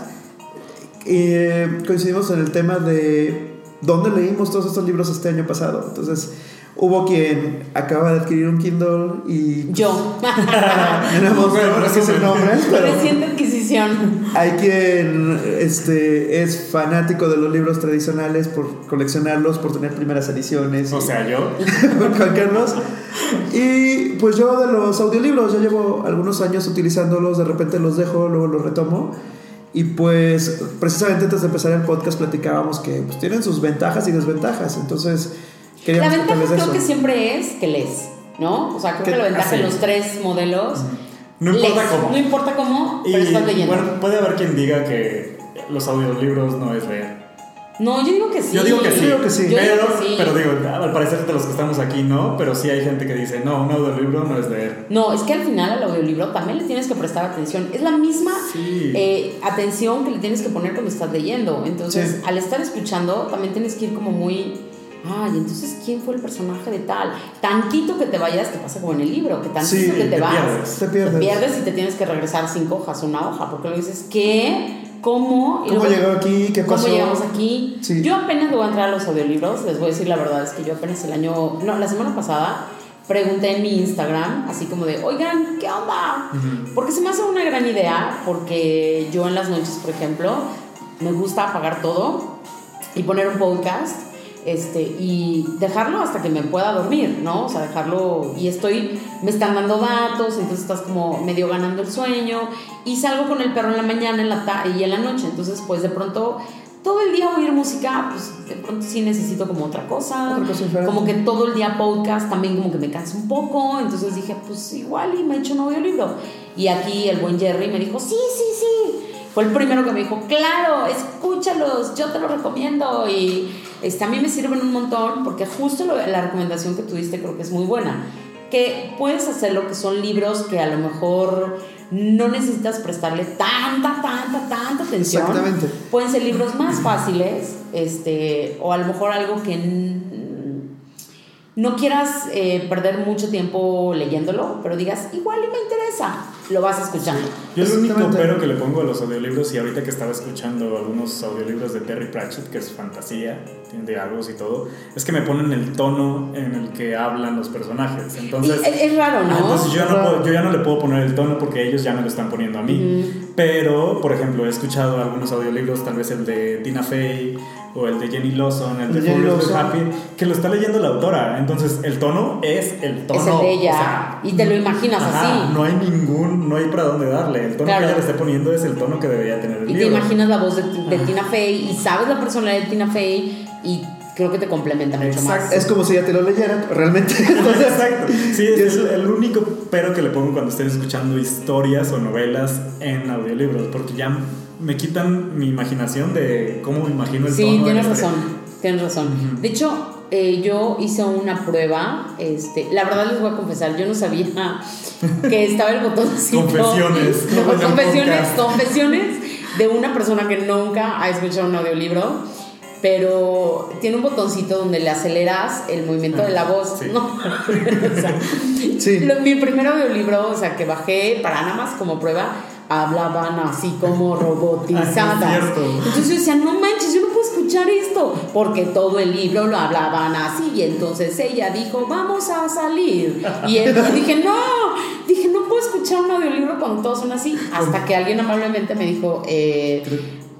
eh, coincidimos en el tema de dónde leímos todos estos libros este año pasado. Entonces, hubo quien acaba de adquirir un Kindle y... Yo, Tenemos Bueno, no sé el nombre, pero reciente adquisición. hay quien este, es fanático de los libros tradicionales por coleccionarlos, por tener primeras ediciones. O sea, yo. Juan Carlos. Y pues yo de los audiolibros, ya llevo algunos años utilizándolos, de repente los dejo, luego los retomo. Y pues precisamente antes de empezar el podcast platicábamos que pues, tienen sus ventajas y desventajas. Entonces, La ventaja creo eso. que siempre es que lees, ¿no? O sea, creo Que- que la ventaja así. en los tres modelos. No importa lees. cómo. No importa cómo, Y pero estás leyendo. bueno, puede haber quien diga que los audiolibros no es leer. No, yo digo que sí. Yo digo que sí, Yo digo que sí. Yo pero, digo que sí. pero digo, al parecer de los que estamos aquí no, pero sí hay gente que dice, no, un audiolibro no es leer. No, es que al final al audiolibro también le tienes que prestar atención. Es la misma Sí. eh, atención que le tienes que poner cuando estás leyendo. Entonces, Sí. al estar escuchando, también tienes que ir como muy. Ay, entonces, ¿quién fue el personaje de tal? Tantito que te vayas, te pasa como en el libro, que tantito Sí, que te, te vas. pierdes. Te pierdes. Te pierdes y te tienes que regresar cinco hojas, una hoja, porque luego dices, ¿qué? ¿Cómo? ¿Cómo luego, llegó aquí? ¿Qué ¿Cómo pasó? llegamos aquí? Sí. Yo apenas voy a entrar a los audiolibros, les voy a decir la verdad, es que yo apenas el año, no, la semana pasada pregunté en mi Instagram, así como de, oigan, ¿qué onda? Porque se me hace una gran idea, porque yo en las noches, por ejemplo, me gusta apagar todo y poner un podcast este, y dejarlo hasta que me pueda dormir, ¿no? O sea, dejarlo y estoy, me están dando datos, entonces estás como medio ganando el sueño y salgo con el perro en la mañana en la y en la noche, entonces pues de pronto todo el día oír música, pues de pronto sí necesito como otra cosa, Otra cosa como que todo el día podcast también como que me cansa un poco, entonces dije, pues igual y me echo un audiolibro. Y aquí el buen Jerry me dijo, sí, sí, sí. Fue el primero que me dijo, claro, escúchalos, yo te lo recomiendo. Y este, a mí me sirven un montón porque justo lo- la recomendación que tuviste creo que es muy buena. Que puedes hacerlo, que son libros que a lo mejor no necesitas prestarle tanta, tanta, tanta atención. Exactamente. Pueden ser libros más fáciles, este, o a lo mejor algo que no quieras eh, perder mucho tiempo leyéndolo, pero digas, igual y me interesa, lo vas escuchando. Yo el único pero que le pongo a los audiolibros, y ahorita que estaba escuchando algunos audiolibros de Terry Pratchett, que es fantasía, tiene diálogos y todo, es que me ponen el tono en el que hablan los personajes. Entonces, Y es, raro, ¿no? Entonces yo, ya no puedo- yo ya no le puedo poner el tono porque ellos ya me lo están poniendo a mí. Pero, por ejemplo, he escuchado algunos audiolibros, tal vez el de Tina Fey o el de Jenny Lawson, el de Lawson. Happy, que lo está leyendo la autora. Entonces, el tono es el tono. es el de ella. o sea, y te lo imaginas Ajá, así. no hay ningún, no hay para dónde darle. El tono Claro. que ella le esté poniendo es el tono que debería tener el y te imaginas la voz de, de Tina Fey y sabes la personalidad de Tina Fey y creo que te complementa mucho más. Exacto. Es como si ya te lo leyeran, realmente. Entonces, Exacto. Sí, es es- el, el único pero que le pongo cuando estoy escuchando historias o novelas en audiolibros, porque ya me quitan mi imaginación de cómo me imagino el Sí, tono. la tienes razón, tienes razón. De hecho, eh, yo hice una prueba. Este, la verdad les voy a confesar, yo no sabía que estaba el botoncito. Confesiones. No, confesiones, confesiones de una persona que nunca ha escuchado un audiolibro. Pero tiene un botoncito donde le aceleras el movimiento de la voz. Sí. No, o sea, Sí. lo- mi primer audiolibro, o sea, que bajé para nada más como prueba, hablaban así como robotizadas. Entonces yo decía, no manches, yo no puedo escuchar esto, porque todo el libro lo hablaban así. Y entonces ella dijo, vamos a salir. Y, él- y dije, no, dije, no puedo escuchar un audiolibro cuando todos son así. Hasta que alguien amablemente me dijo, eh,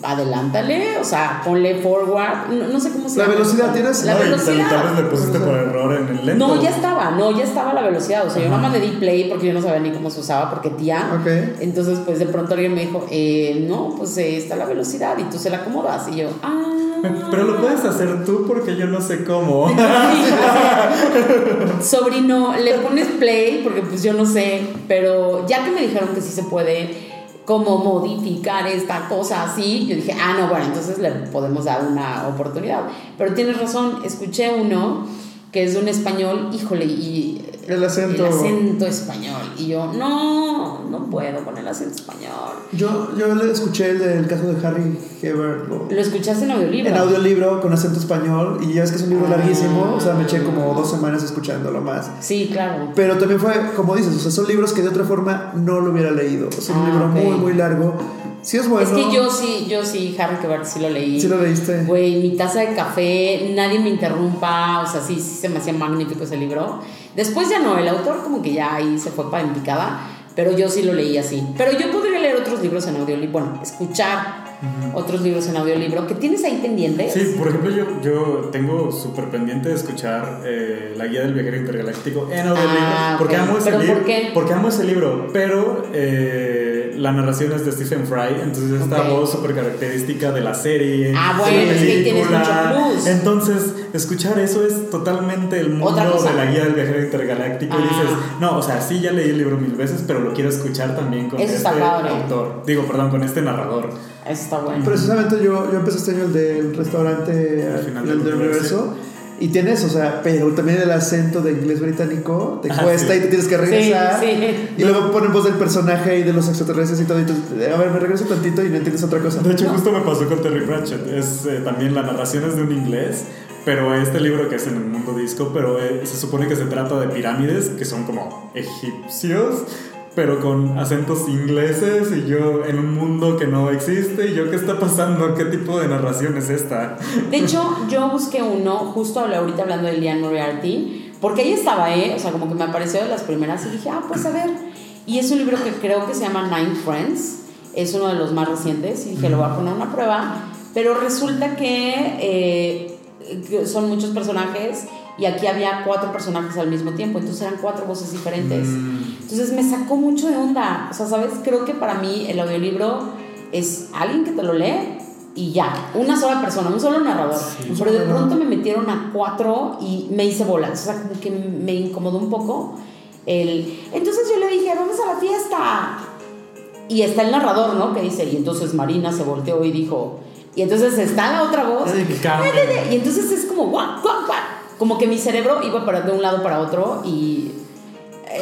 adelántale, o sea, ponle forward, no, no sé cómo se La llama. velocidad, ¿tienes? La No, velocidad. Tal vez le pusiste por error en el lento. No, ya estaba, no, ya estaba la velocidad. O sea, yo nada más le di play porque yo no sabía ni cómo se usaba, porque tía. Ok. Entonces, pues de pronto alguien me dijo, eh, no, pues eh, está la velocidad y tú se la acomodas. Y yo, ah. Pero lo puedes hacer tú porque yo no sé cómo. Sobrino, le pones play porque pues yo no sé, pero ya que me dijeron que sí se puede como modificar esta cosa así, yo dije, ah, no, bueno, entonces le podemos dar una oportunidad. Pero tienes razón, escuché uno que es de un español, híjole, y El acento. el acento español. Y yo, no, no puedo con el acento español. Yo, yo le escuché el del caso de Harry Hebert lo- Lo escuchaste en audiolibro. en audiolibro con acento español y ya es que es un libro Ah. larguísimo, o sea, me eché como dos semanas escuchándolo más. Sí, claro. Pero también fue, como dices, o sea, son libros que de otra forma no lo hubiera leído. O sea, un Ah, libro ok. muy, muy largo. Sí es bueno. Es que yo sí, yo sí, Harry Quebert sí lo leí. ¿Sí lo leíste? Güey, mi taza de café, nadie me interrumpa, o sea, sí, sí se me hacía magnífico ese libro. Después ya no, el autor como que ya ahí se fue para en picada, pero yo sí lo leí así. Pero yo podría leer otros libros en audiolibro, bueno, escuchar otros libros en audiolibro. ¿Qué tienes ahí pendientes? Sí, por ejemplo, yo, yo tengo súper pendiente de escuchar eh, La Guía del Viajero Intergaláctico en audiolibro. Ah, porque amo ese ¿Pero libro. por qué? Porque amo ese libro, pero eh, la narración es de Stephen Fry, entonces esta Ok. voz súper característica de la serie. Ah, de bueno, la es que tienes película. mucho plus. Entonces, escuchar eso es totalmente el mundo de la Guía del Viajero Intergaláctico. Y Ah. dices, no, o sea, sí ya leí el libro mil veces, pero lo quiero escuchar también con Eso este autor. Digo, perdón, con este narrador. Eso está bueno. Precisamente yo, yo empecé este año el del restaurante al final del del universo. Y tienes, o sea, pero también el acento de inglés británico te Ah, cuesta sí. y te tienes que regresar. Sí, sí. Y luego ponen voz del personaje y de los extraterrestres y todo. Y tú, a ver, me regreso tantito y no entiendes otra cosa. De hecho, justo me pasó con Terry Pratchett. Es eh, también la narración es de un inglés, pero este libro que es en el mundo disco, pero eh, se supone que se trata de pirámides que son como egipcios, pero con acentos ingleses y yo en un mundo que no existe. Y yo, ¿qué está pasando? ¿Qué tipo de narración es esta? De hecho, yo busqué uno, justo ahorita hablando de Liane Moriarty, porque ahí estaba, ¿eh? O sea, como que me apareció de las primeras y dije, ah, pues a ver. Y es un libro que creo que se llama Nine Friends, es uno de los más recientes, y dije, lo voy a poner una prueba, pero resulta que, eh, son muchos personajes y aquí había cuatro personajes al mismo tiempo, entonces eran cuatro voces diferentes. Mm. Entonces me sacó mucho de onda. O sea, ¿sabes? Creo que para mí el audiolibro es alguien que te lo lee y ya. Una sola persona, un solo narrador. un Pero de pronto me metieron a cuatro y me hice bolas. O sea, como que me incomodó un poco. El... Entonces yo le dije, vamos a la fiesta. Y está el narrador, ¿no? Que dice, y entonces Marina se volteó y dijo, y entonces está la otra voz. Y entonces es como, guau, guau, guau. Como que mi cerebro iba para de un lado para otro y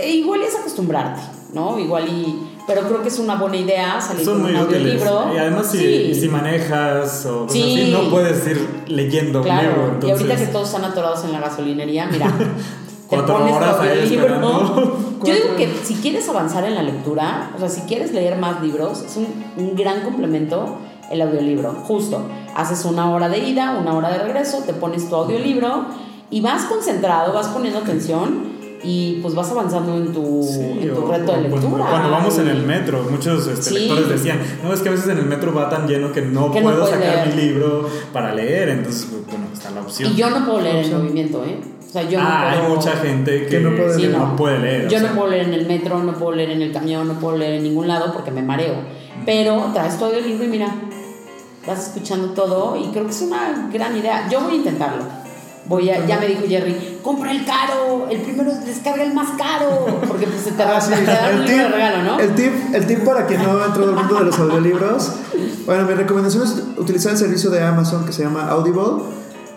eh, igual es acostumbrarte, ¿no? Igual y... Pero creo que es una buena idea salir Son con muy un útiles. audiolibro. Y además, si, Sí. si manejas o Sí. así, no puedes ir leyendo un Claro, libro. y Entonces, ahorita que todos están atorados en la gasolinería, mira, te pones horas audiolibro. esperando. Yo digo que si quieres avanzar en la lectura, o sea, si quieres leer más libros, es un, un gran complemento el audiolibro. Justo, haces una hora de ida, una hora de regreso, te pones tu audiolibro y vas concentrado, vas poniendo atención y pues vas avanzando en tu, Sí, en tu o- reto de o cuando- lectura. Cuando vamos en el metro, muchos este, Sí. lectores decían, no, es que a veces en el metro va tan lleno que no Que no puedo puedes sacar leer. mi libro para leer, entonces, pues, bueno, está la opción. Y yo no puedo leer en movimiento, ¿eh? O sea, yo no ah, puedo... hay mucha gente que, Que no puede sí, leer. no puede leer. Yo o sea, no puedo leer en el metro, no puedo leer en el camión, no puedo leer en ningún lado porque me mareo. Pero traes todo el libro y mira, vas escuchando todo y creo que es una gran idea. Yo voy a intentarlo. Voy a, ya me dijo Jerry, compra el caro, el primero descarga el más caro, porque pues se te, Ah, sí. te dan un libro de regalo, ¿no? el tip, el tip para quien no ha entrado al mundo de los audiolibros. Bueno, mi recomendación es utilizar el servicio de Amazon que se llama Audible.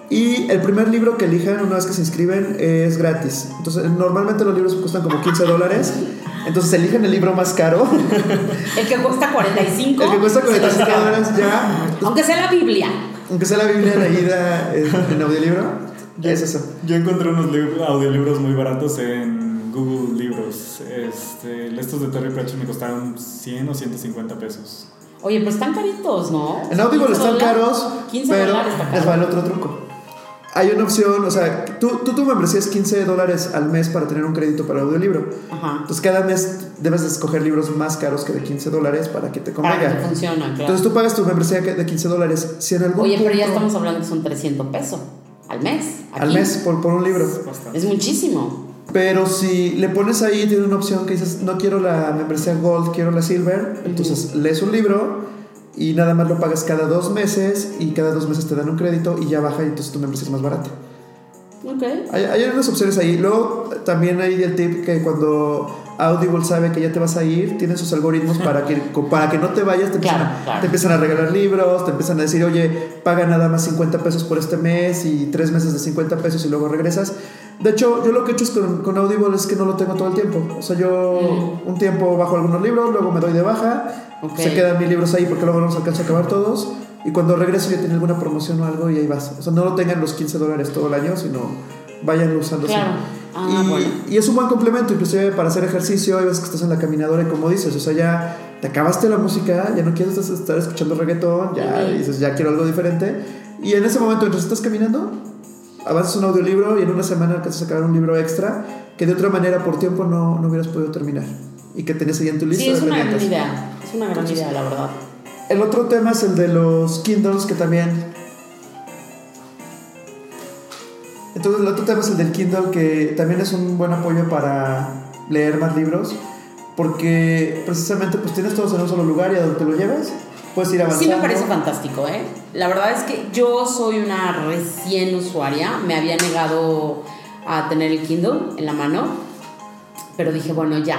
Y el primer libro que elijan una vez que se inscriben es gratis. Entonces, normalmente los libros cuestan como 15 dólares. Entonces, eligen el libro más caro. El que cuesta 45. El que cuesta 45 dólares ya. Aunque sea la Biblia. Aunque sea la Biblia leída en audiolibro. Es eso. Yo encontré unos audiolibros muy baratos en Google Libros. Este, estos de Terry Pratchett me costaron 100 o 150 pesos. Oye, pues están caritos, ¿no? En Audible están caros, 15 pero les va el otro truco. Hay una opción, o sea, tú, tú tu membresía es 15 dólares al mes para tener un crédito para audiolibro. Ajá. Entonces cada mes debes escoger libros más caros que de 15 dólares para que te convenga. Para que funcione, claro. Entonces tú pagas tu membresía de 15 dólares. Si en algún Oye, pero ya estamos hablando que son 300 pesos al mes. Al mes por, por un libro. Es muchísimo. Pero si le pones ahí, tiene una opción que dices, no quiero la membresía Gold, quiero la Silver. Entonces lees un libro y nada más lo pagas cada dos meses y cada dos meses te dan un crédito y ya baja y entonces tu membresía es más barata. Ok. Hay, hay unas opciones ahí. Luego también hay el tip que cuando Audible sabe que ya te vas a ir, tiene sus algoritmos para que, para que no te vayas, te empiezan, te empiezan a regalar libros, te empiezan a decir, oye, paga nada más 50 pesos por este mes y tres meses de 50 pesos y luego regresas. De hecho, yo lo que he hecho es con, con Audible es que no lo tengo todo el tiempo. O sea, yo mm. un tiempo bajo algunos libros, luego me doy de baja, se quedan mis libros ahí porque luego no los alcanzo a acabar todos. Y cuando regreso ya tiene alguna promoción o algo y ahí vas. O sea, no lo tengan los 15 dólares todo el año, sino vayan usando claro. Ah, y, y, es un buen complemento, inclusive para hacer ejercicio, hay veces que estás en la caminadora y como dices, o sea, ya te acabaste la música, ya no quieres estar escuchando reggaetón, ya dices, ya quiero algo diferente. Y en ese momento, mientras estás caminando, avanzas un audiolibro y en una semana alcanzas a sacar un libro extra que de otra manera por tiempo no, no hubieras podido terminar y que tenés ahí en tu lista. Sí, es una gran idea, es una gran idea, la verdad. El otro tema es el de los Kindles que también... Entonces el otro tema es el del Kindle que también es un buen apoyo para leer más libros porque precisamente pues tienes todos en un solo lugar y a donde te lo lleves puedes ir avanzando. Sí me parece fantástico, ¿eh? La verdad es que yo soy una recién usuaria, me había negado a tener el Kindle en la mano, pero dije, bueno, ya,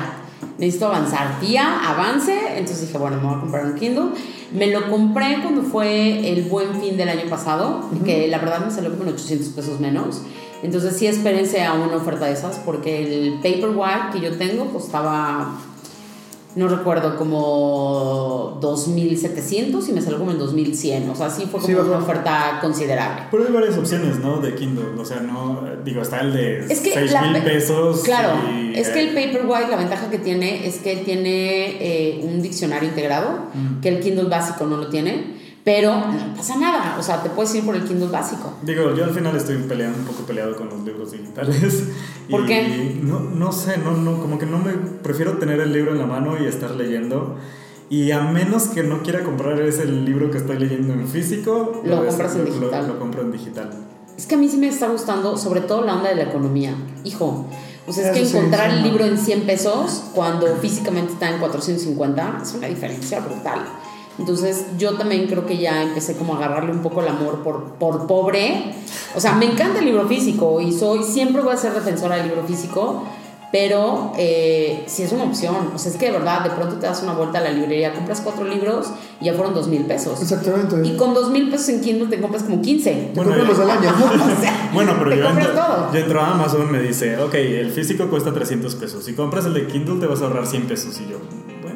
necesito avanzar. Tía, avance, entonces dije, bueno, me voy a comprar un Kindle. Me lo compré cuando fue el buen fin del año pasado, que la verdad me salió como en 800 pesos menos. Entonces sí espérense a una oferta de esas, porque el Paperwhite que yo tengo costaba no recuerdo, como 2.700 y me salió como en 2.100. O sea, sí fue como una oferta considerable. Pero hay varias opciones, ¿no? De Kindle. O sea, no, digo, está el de es mil pesos. Claro, es que el Paperwhite, la ventaja que tiene es que tiene eh, un diccionario integrado, mm. que el Kindle básico no lo tiene. Pero no pasa nada, o sea, te puedes ir por el Kindle básico. Digo, yo al final estoy peleando un poco peleado con los libros digitales. ¿Por qué? No, no sé, no, no, como que no me prefiero tener el libro en la mano y estar leyendo. Y a menos que no quiera comprar ese libro que estoy leyendo en físico, lo, compras en digital. Lo, compro en digital. Es que a mí sí me está gustando, sobre todo la onda de la economía. Hijo, o sea, es que encontrar el libro en 100 pesos cuando físicamente está en 450 es una diferencia brutal. Entonces yo también creo que ya empecé como a agarrarle un poco el amor por, por pobre. O sea, me encanta el libro físico y soy, siempre voy a ser defensora del libro físico, pero eh, sí es una opción. O sea, es que de verdad, de pronto te das una vuelta a la librería, compras cuatro libros y ya fueron dos mil pesos. Exactamente. Y con dos mil pesos en Kindle te compras como 15. Bueno, te compras los al año. bueno, pero yo entro, yo entro a Amazon me dice, ok, el físico cuesta 300 pesos. Si compras el de Kindle te vas a ahorrar 100 pesos. Y yo,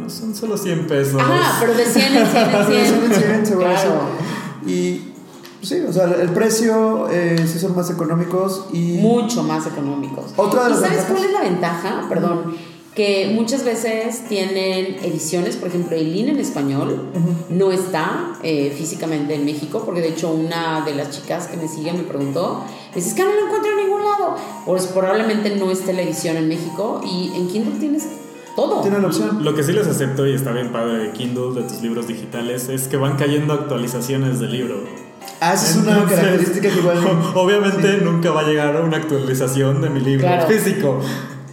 son solo 100 pesos. Ajá, pero de 100 en 100 en 100. claro. Y sí, o sea, el precio eh, sí son más económicos y... Mucho más económicos. Otra de ¿Y sabes cuál es la ventaja? Perdón. Que muchas veces tienen ediciones, por ejemplo, el IN en español no está eh, físicamente en México, porque de hecho una de las chicas que me sigue me preguntó, dice, es que no lo encuentro en ningún lado. Pues probablemente no esté la edición en México y en Kindle tienes todo. Tiene la opción. Lo que sí les acepto y está bien padre de Kindle, de tus libros digitales, es que van cayendo actualizaciones del libro. Ah, esa es una característica que igual. Obviamente nunca va a llegar una actualización de mi libro físico.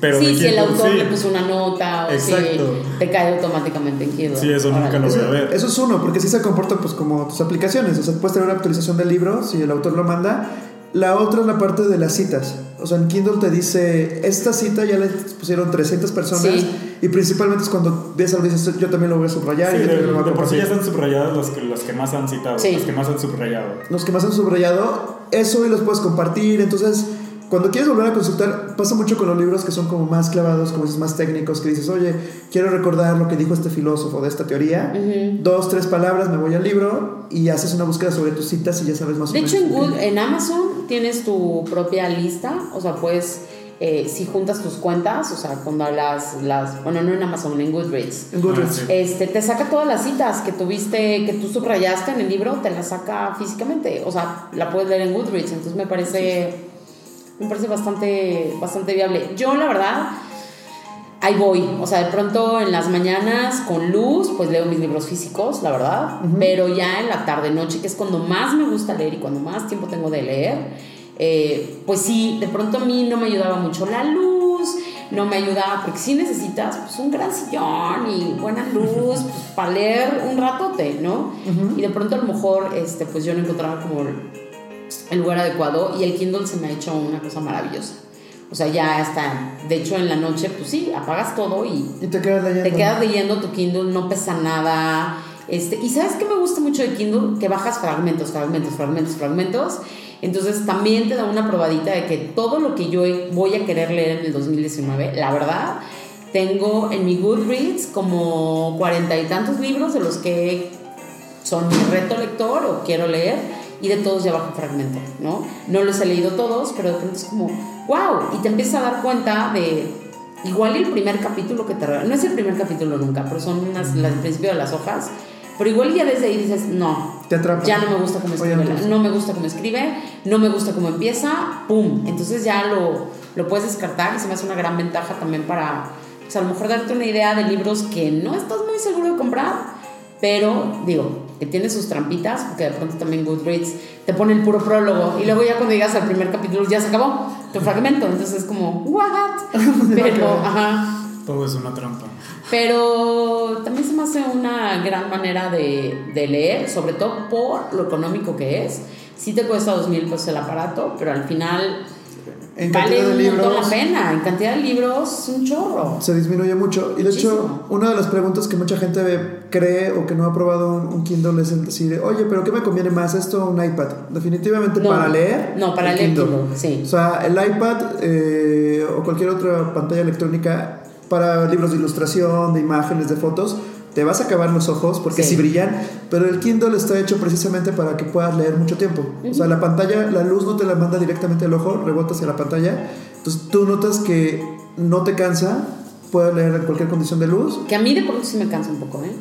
Pero sí, si el autor le puso una nota o Exacto. si te cae automáticamente en Kindle. Sí, eso nunca lo voy a ver. Eso es uno, porque sí se comporta pues como tus aplicaciones. O sea, puedes tener una actualización del libro si el autor lo manda La otra es la parte de las citas. O sea, en Kindle te dice, esta cita ya le pusieron 300 personas Sí. y principalmente es cuando ves algo y dices, yo también lo voy a subrayar. Sí, y yo de, también lo voy a de por sí ya compartir". están subrayados los que, los que más han citado, Sí. los que más han subrayado. Los que más han subrayado, eso y los puedes compartir. Entonces, cuando quieres volver a consultar, pasa mucho con los libros que son como más clavados, como dices, más técnicos, que dices, oye, quiero recordar lo que dijo este filósofo de esta teoría. Dos, tres palabras, me voy al libro y haces una búsqueda sobre tus citas y ya sabes más o De hecho, en, Good, en Amazon tienes tu propia lista, o sea, puedes, eh, si juntas tus cuentas, o sea, cuando las, las, bueno, no en Amazon, en Goodreads, En Goodreads. Ah, sí. este, te saca todas las citas que tuviste, que tú subrayaste en el libro, te las saca físicamente, o sea, la puedes leer en Goodreads, entonces me parece, me parece bastante, bastante viable. Yo, la verdad, ahí voy, o sea, de pronto en las mañanas con luz, pues leo mis libros físicos, la verdad, pero ya en la tarde, noche, que es cuando más me gusta leer y cuando más tiempo tengo de leer, eh, pues sí, de pronto a mí no me ayudaba mucho la luz, no me ayudaba, porque sí necesitas pues, un gran sillón y buena luz pues, para leer un ratote, ¿no? Y de pronto a lo mejor, este, pues yo no encontraba como el lugar adecuado y el Kindle se me ha hecho una cosa maravillosa. O sea, ya está, de hecho en la noche, pues sí, apagas todo y Y te quedas leyendo. te quedas leyendo tu Kindle, no pesa nada. Este, y sabes qué me gusta mucho de Kindle? Que bajas fragmentos, fragmentos, fragmentos, fragmentos. Entonces también te da una probadita de que todo lo que yo voy a querer leer en el 2019, la verdad, tengo en mi Goodreads como cuarenta y tantos libros de los que son mi reto lector o quiero leer y de todos ya bajo fragmento, ¿no? No los he leído todos, pero de pronto es como, wow, y te empiezas a dar cuenta de, igual el primer capítulo que te no es el primer capítulo nunca, pero son unas, las del principio de las hojas, pero igual ya desde ahí dices, no, Te ya no me gusta cómo escribe, no me gusta cómo escribe, no me gusta cómo empieza, ¡pum! Entonces ya lo, lo puedes descartar y se me hace una gran ventaja también para, pues a lo mejor darte una idea de libros que no estás muy seguro de comprar, pero digo, que tiene sus trampitas, porque de pronto también Goodreads te pone el puro prólogo y luego ya cuando llegas al primer capítulo ya se acabó tu fragmento, entonces es como, ¿what? Pero, ajá. Todo es una trampa. Pero también se me hace una gran manera de, de leer, sobre todo por lo económico que es. Sí te cuesta dos mil pesos el aparato, pero al final En vale cantidad de un montón libros la pena. En cantidad de libros un chorro. se disminuye mucho. Y de hecho, Muchísimo. una de las preguntas que mucha gente cree o que no ha probado un, un Kindle es el decir, oye, pero ¿qué me conviene más esto o un iPad? Definitivamente No. para leer. No, para el leer Kindle, sí. O sea, el iPad eh, o cualquier otra pantalla electrónica para libros de ilustración, de imágenes, de fotos, te vas a acabar los ojos porque Sí. sí, brillan, pero el Kindle está hecho precisamente para que puedas leer mucho tiempo. O sea, la pantalla, la luz no te la manda directamente al ojo, rebota hacia la pantalla. Entonces tú notas que no te cansa, puedes leer en cualquier condición de luz. Que a mí de pronto sí me cansa un poco, ¿eh?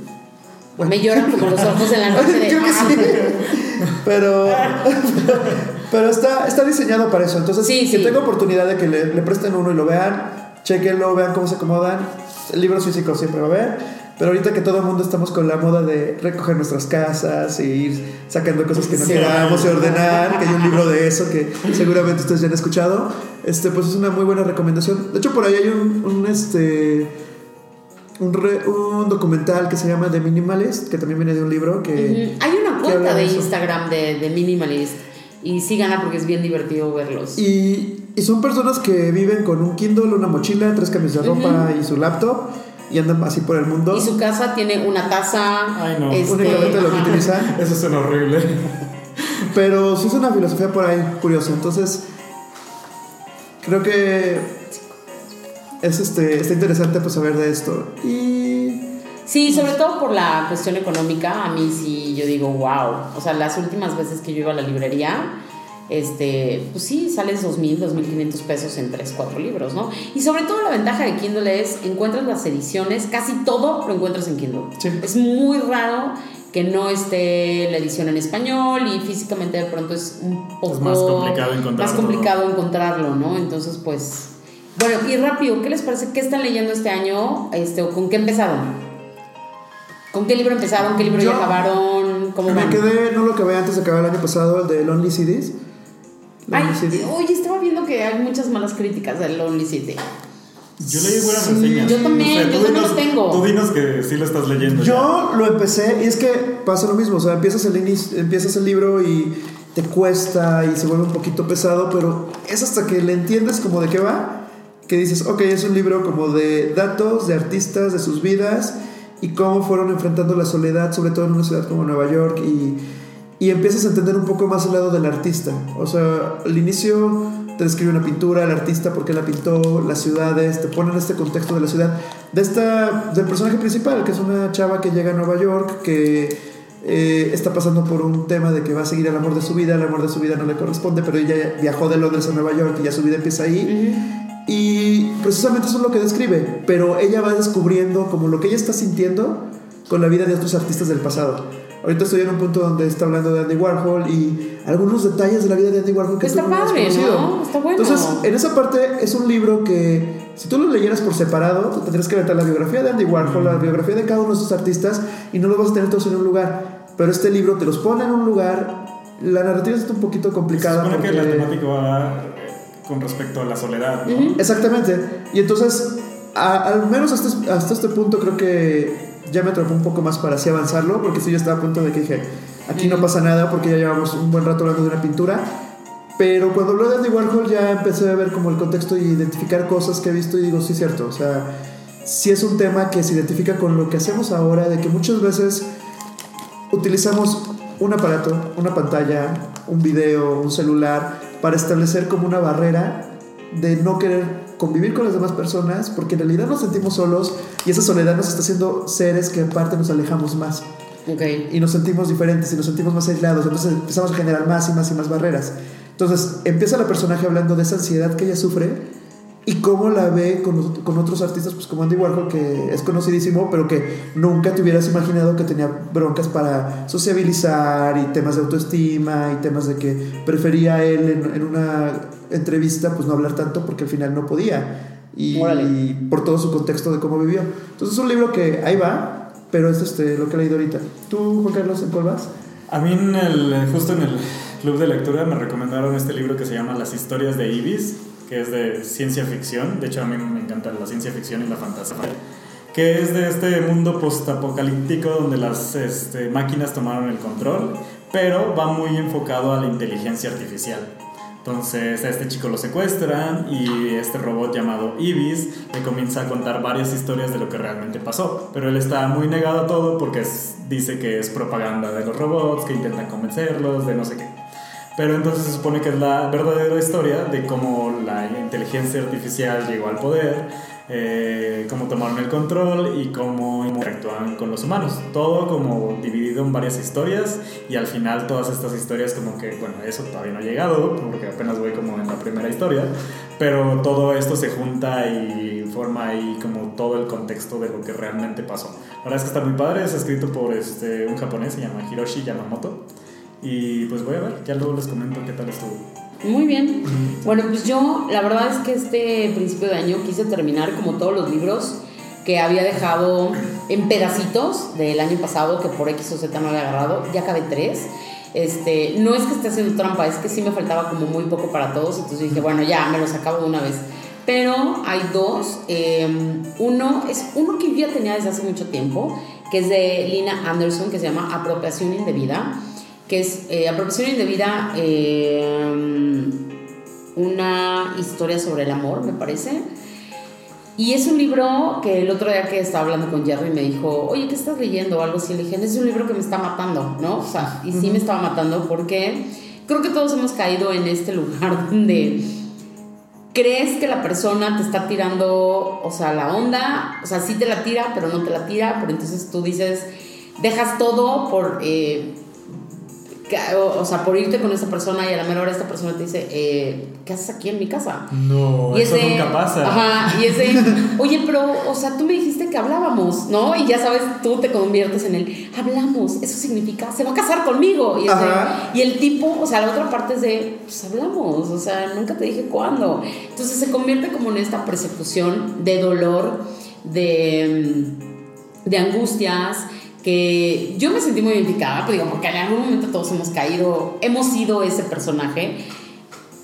Bueno. Me lloran como los ojos en la noche de... Yo que "Ah". sí. Pero, pero está, está diseñado para eso. Entonces, Sí, que sí. tenga oportunidad de que le, le presten uno y lo vean, chequenlo, vean cómo se acomodan. Libros físicos siempre va a haber. Pero ahorita que todo el mundo estamos con la moda de recoger nuestras casas e ir sacando cosas que no Sí. queramos y ordenar, que hay un libro de eso que seguramente ustedes ya han escuchado, este, pues es una muy buena recomendación. De hecho, por ahí hay un, un, este, un, re- un documental que se llama The Minimalist, que también viene de un libro que... Hay una ¿Qué habla cuenta de? Instagram de, de Minimalist y síganla porque es bien divertido verlos. Y, y son personas que viven con un Kindle, una mochila, tres cambios de ropa y su laptop y andan así por el mundo. Y su casa tiene una taza. Ay, no. este, Únicamente lo que utilizan. Eso suena horrible. Pero sí es una filosofía por ahí curiosa. Entonces, creo que es este, está interesante pues saber de esto. Y Sí, sobre todo por la cuestión económica, a mí sí yo digo, wow. O sea, las últimas veces que yo iba a la librería, este, pues sí, sales 2.000, 2.500 pesos en 3, 4 libros, ¿no? Y sobre todo la ventaja de Kindle es, encuentras las ediciones, casi todo lo encuentras en Kindle. Sí. Es muy raro que no esté la edición en español y físicamente de pronto es un poco Es más complicado encontrarlo. más complicado encontrarlo, ¿no? Entonces, pues bueno, y rápido, ¿qué les parece? ¿Qué están leyendo este año? Este, o con qué empezaron? ¿Con qué libro empezaron? ¿Qué libro ya acabaron? ¿Cómo me van? quedé, no lo acabé antes de acabar el año pasado, el de Lonely Cities. Ay, oye, estaba viendo que hay muchas malas críticas del Lonely City. Yo leí buenas Sí, reseñas. yo también, yo tú también dinos- los tengo. Tú dinos que sí lo estás leyendo. ya. Yo lo empecé y es que pasa lo mismo, o sea, empiezas el, inicio, empiezas el libro y te cuesta y se vuelve un poquito pesado, pero es hasta que le entiendes como de qué va, que dices, ok, es un libro como de datos, de artistas, de sus vidas y cómo fueron enfrentando la soledad, sobre todo en una ciudad como Nueva York y, y empiezas a entender un poco más el lado del artista. O sea, al inicio te describe una pintura, el artista, por qué la pintó, las ciudades, te ponen este contexto de la ciudad, de esta, del personaje principal, que es una chava que llega a Nueva York, que eh, está pasando por un tema de que va a seguir el amor de su vida, el amor de su vida no le corresponde, pero ella viajó de Londres a Nueva York y ya su vida empieza ahí. Y precisamente eso es lo que describe, pero ella va descubriendo como lo que ella está sintiendo con la vida de otros artistas del pasado. Ahorita estoy en un punto donde está hablando de Andy Warhol y algunos detalles de la vida de Andy Warhol que está tú padre, ¿no? Está bueno. Entonces, en esa parte es un libro que si tú lo leyeras por separado, tendrías que ver la biografía de Andy Warhol, la biografía de cada uno de esos artistas y no lo vas a tener todos en un lugar. Pero este libro te los pone en un lugar. La narrativa está un poquito complicada. Se supone que la temática va con respecto a la soledad. ¿no? Exactamente. Y entonces, al menos hasta, hasta este punto creo que ya me atrapó un poco más para así avanzarlo, porque si yo estaba a punto de que dije, aquí no pasa nada porque ya llevamos un buen rato hablando de una pintura. Pero cuando habló de Andy Warhol ya empecé a ver como el contexto y identificar cosas que he visto y digo, sí, cierto. O sea, sí es un tema que se identifica con lo que hacemos ahora, de que muchas veces utilizamos un aparato, una pantalla, un video, un celular, para establecer como una barrera de no querer convivir con las demás personas, porque en realidad nos sentimos solos y esa soledad nos está haciendo seres que aparte nos alejamos más. Okay. Y nos sentimos diferentes y nos sentimos más aislados, entonces empezamos a generar más y más y más barreras. Entonces empieza la personaje hablando de esa ansiedad que ella sufre y cómo la ve con, con, otros artistas, pues como Andy Warhol, que es conocidísimo, pero que nunca te hubieras imaginado que tenía broncas para sociabilizar y temas de autoestima y temas de que prefería él en, en una entrevista pues no hablar tanto porque al final no podía y, y, por todo su contexto de cómo vivió. Entonces es un libro que ahí va, pero es este, lo que he leído ahorita. ¿Tú, Juan Carlos, en cuál vas? A mí en el, justo en el club de lectura me recomendaron este libro que se llama Las historias de Ibis que es de ciencia ficción. De hecho, a mí me encanta la ciencia ficción y la fantasía. Que es de este mundo postapocalíptico donde las este, máquinas tomaron el control, pero va muy enfocado a la inteligencia artificial. Entonces a este chico lo secuestran y este robot llamado Ibis le comienza a contar varias historias de lo que realmente pasó. Pero él está muy negado a todo porque dice que es propaganda de los robots, que intentan convencerlos, de no sé qué. Pero entonces se supone que es la verdadera historia de cómo la inteligencia artificial llegó al poder, eh, cómo tomaron el control y cómo interactúan con los humanos. Todo como dividido en varias historias y al final todas estas historias como que, bueno, eso todavía no ha llegado porque apenas voy como en la primera historia, pero todo esto se junta y forma ahí como todo el contexto de lo que realmente pasó. La verdad es que está muy padre, es escrito por este, un japonés, se llama Hiroshi Yamamoto. Y pues voy a ver, ya luego les comento qué tal estuvo. Muy bien. Bueno, pues yo la verdad es que este principio de año quise terminar como todos los libros que había dejado en pedacitos del año pasado, que por X o Z no había agarrado. Ya acabé tres. Este, no es que esté haciendo trampa, es que sí me faltaba como muy poco para todos. Entonces dije, bueno, ya me los acabo de una vez. Pero hay dos. Em, uno es uno que yo ya tenía desde hace mucho tiempo, que es de Lina Anderson, que se llama Apropiación Indebida que es eh, Apropiación Indebida, eh, una historia sobre el amor, me parece. Y es un libro que el otro día que estaba hablando con Jerry me dijo, oye, ¿qué estás leyendo? O algo así. Le dije, es un libro que me está matando, ¿no? O sea, y sí me estaba matando porque creo que todos hemos caído en este lugar donde crees que la persona te está tirando, o sea, la onda, o sea, sí te la tira, pero no te la tira, pero entonces tú dices, dejas todo por... Eh, o, sea, por irte con esa persona y a la hora esta persona te dice, eh, ¿qué haces aquí en mi casa? No, eso nunca pasa. Ajá, y ese, oye, pero, o sea, tú me dijiste que hablábamos, ¿no? Y ya sabes, tú te conviertes en el, hablamos, eso significa, se va a casar conmigo. Y, y el tipo, o sea, la otra parte es de, pues hablamos, o sea, nunca te dije cuándo. Entonces se convierte como en esta persecución de dolor, de, de angustias que yo me sentí muy identificada, pues digo, porque en algún momento todos hemos caído, hemos sido ese personaje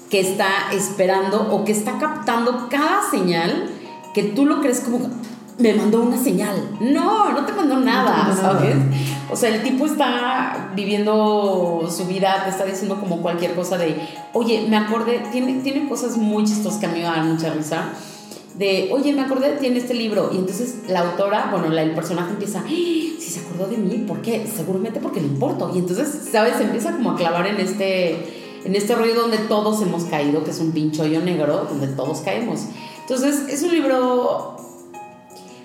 que está esperando o que está captando cada señal que tú lo crees como me mandó una señal. No, no te mandó nada, ¿sabes? O sea, el tipo está viviendo su vida, te está diciendo como cualquier cosa de, oye, me acordé, tiene, tiene cosas muy chistosas que a mí me dan mucha risa. De, oye, me acordé, tiene este libro. Y entonces la autora, bueno, la, el personaje empieza, ¡Ah! si se acordó de mí, ¿por qué? Seguramente porque le importo. Y entonces, ¿sabes? Se empieza como a clavar en este, en este rollo donde todos hemos caído, que es un pinchoyo negro, donde todos caemos. Entonces, es un libro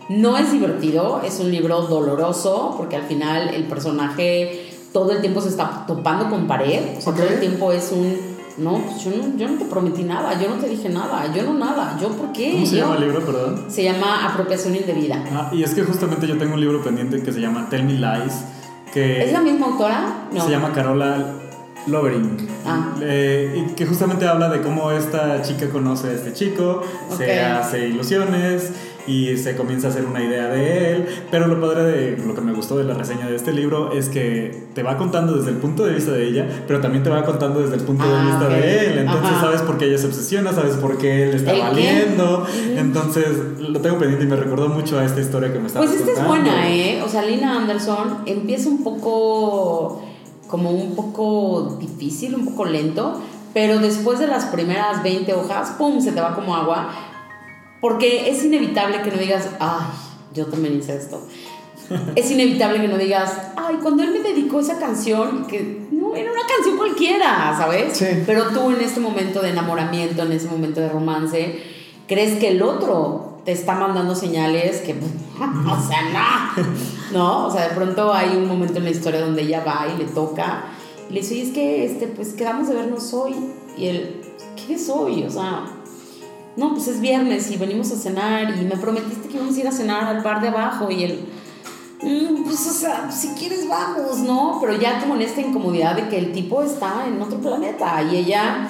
no es divertido, es un libro doloroso, porque al final el personaje todo el tiempo se está topando con pared, o sea, todo el tiempo es un, no, pues yo no, yo no te prometí nada, yo no te dije nada, yo no nada, yo por qué. ¿Cómo se Yo- llama el libro, perdón? Se llama Apropiación Indebida. Ah, y es que justamente yo tengo un libro pendiente que se llama Tell Me Lies, que ¿Es la misma autora? No. se llama Carola Lovering. Ah. Eh, y que justamente habla de cómo esta chica conoce a este chico, se hace ilusiones y se comienza a hacer una idea de él. Pero lo padre de lo que me gustó de la reseña de este libro es que te va contando desde el punto de vista de ella, pero también te va contando desde el punto de Ah, vista de él. Entonces Ajá. sabes por qué ella se obsesiona, sabes por qué él está ¿El qué? valiendo. Entonces lo tengo pendiente y me recordó mucho a esta historia que me estabas Pues esta es contando. buena, ¿eh? O sea, Lina Anderson empieza un poco, como un poco difícil, un poco lento, pero después de las primeras 20 hojas, ¡pum!, se te va como agua, porque es inevitable que no digas, ay, yo también hice esto. es inevitable que no digas, ay, cuando él me dedicó esa canción, que no era una canción cualquiera, ¿sabes? Sí. Pero tú en este momento de enamoramiento, en ese momento de romance, crees que el otro te está mandando señales que, o sea, no, ¿no? O sea, de pronto hay un momento en la historia donde ella va y le toca y le dice, oye, es que, este, pues quedamos de vernos hoy. Y él, ¿qué es hoy? O sea, no, pues es viernes y venimos a cenar y me prometiste que íbamos a ir a cenar al bar de abajo y él, "Mm, pues o sea, si quieres vamos, ¿no? Pero ya como en esta incomodidad de que el tipo está en otro planeta y ella,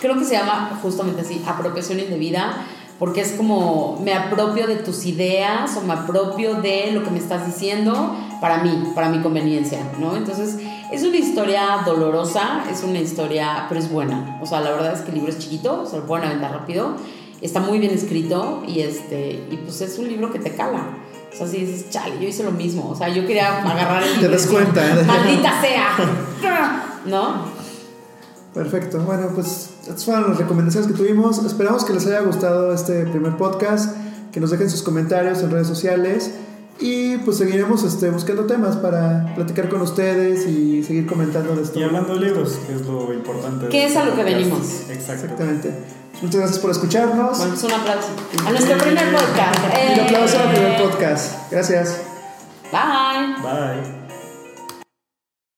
creo que se llama justamente así, apropiación indebida, porque es como me apropio de tus ideas o me apropio de lo que me estás diciendo para mí, para mi conveniencia, ¿no? Entonces, es una historia dolorosa, es una historia, pero es buena. O sea, la verdad es que el libro es chiquito, se lo pueden aventar rápido, está muy bien escrito y, este, y pues es un libro que te cala. O sea, si dices, chale, yo hice lo mismo. O sea, yo quería agarrar el Te libro. y das cuenta, ¿eh? Maldita sea. ¿No? Perfecto. Bueno, pues estas fueron las recomendaciones que tuvimos. Esperamos que les haya gustado este primer podcast, que nos dejen sus comentarios en redes sociales y pues seguiremos este, buscando temas para platicar con ustedes y seguir comentando de esto. Y hablando de libros, que es lo importante. ¿Qué es a lo que venimos? Exacto. Exactamente. Muchas gracias por escucharnos. Bueno, pues un aplauso. A nuestro primer podcast. Un aplauso al ¡Eh! primer podcast. Gracias. Bye. Bye.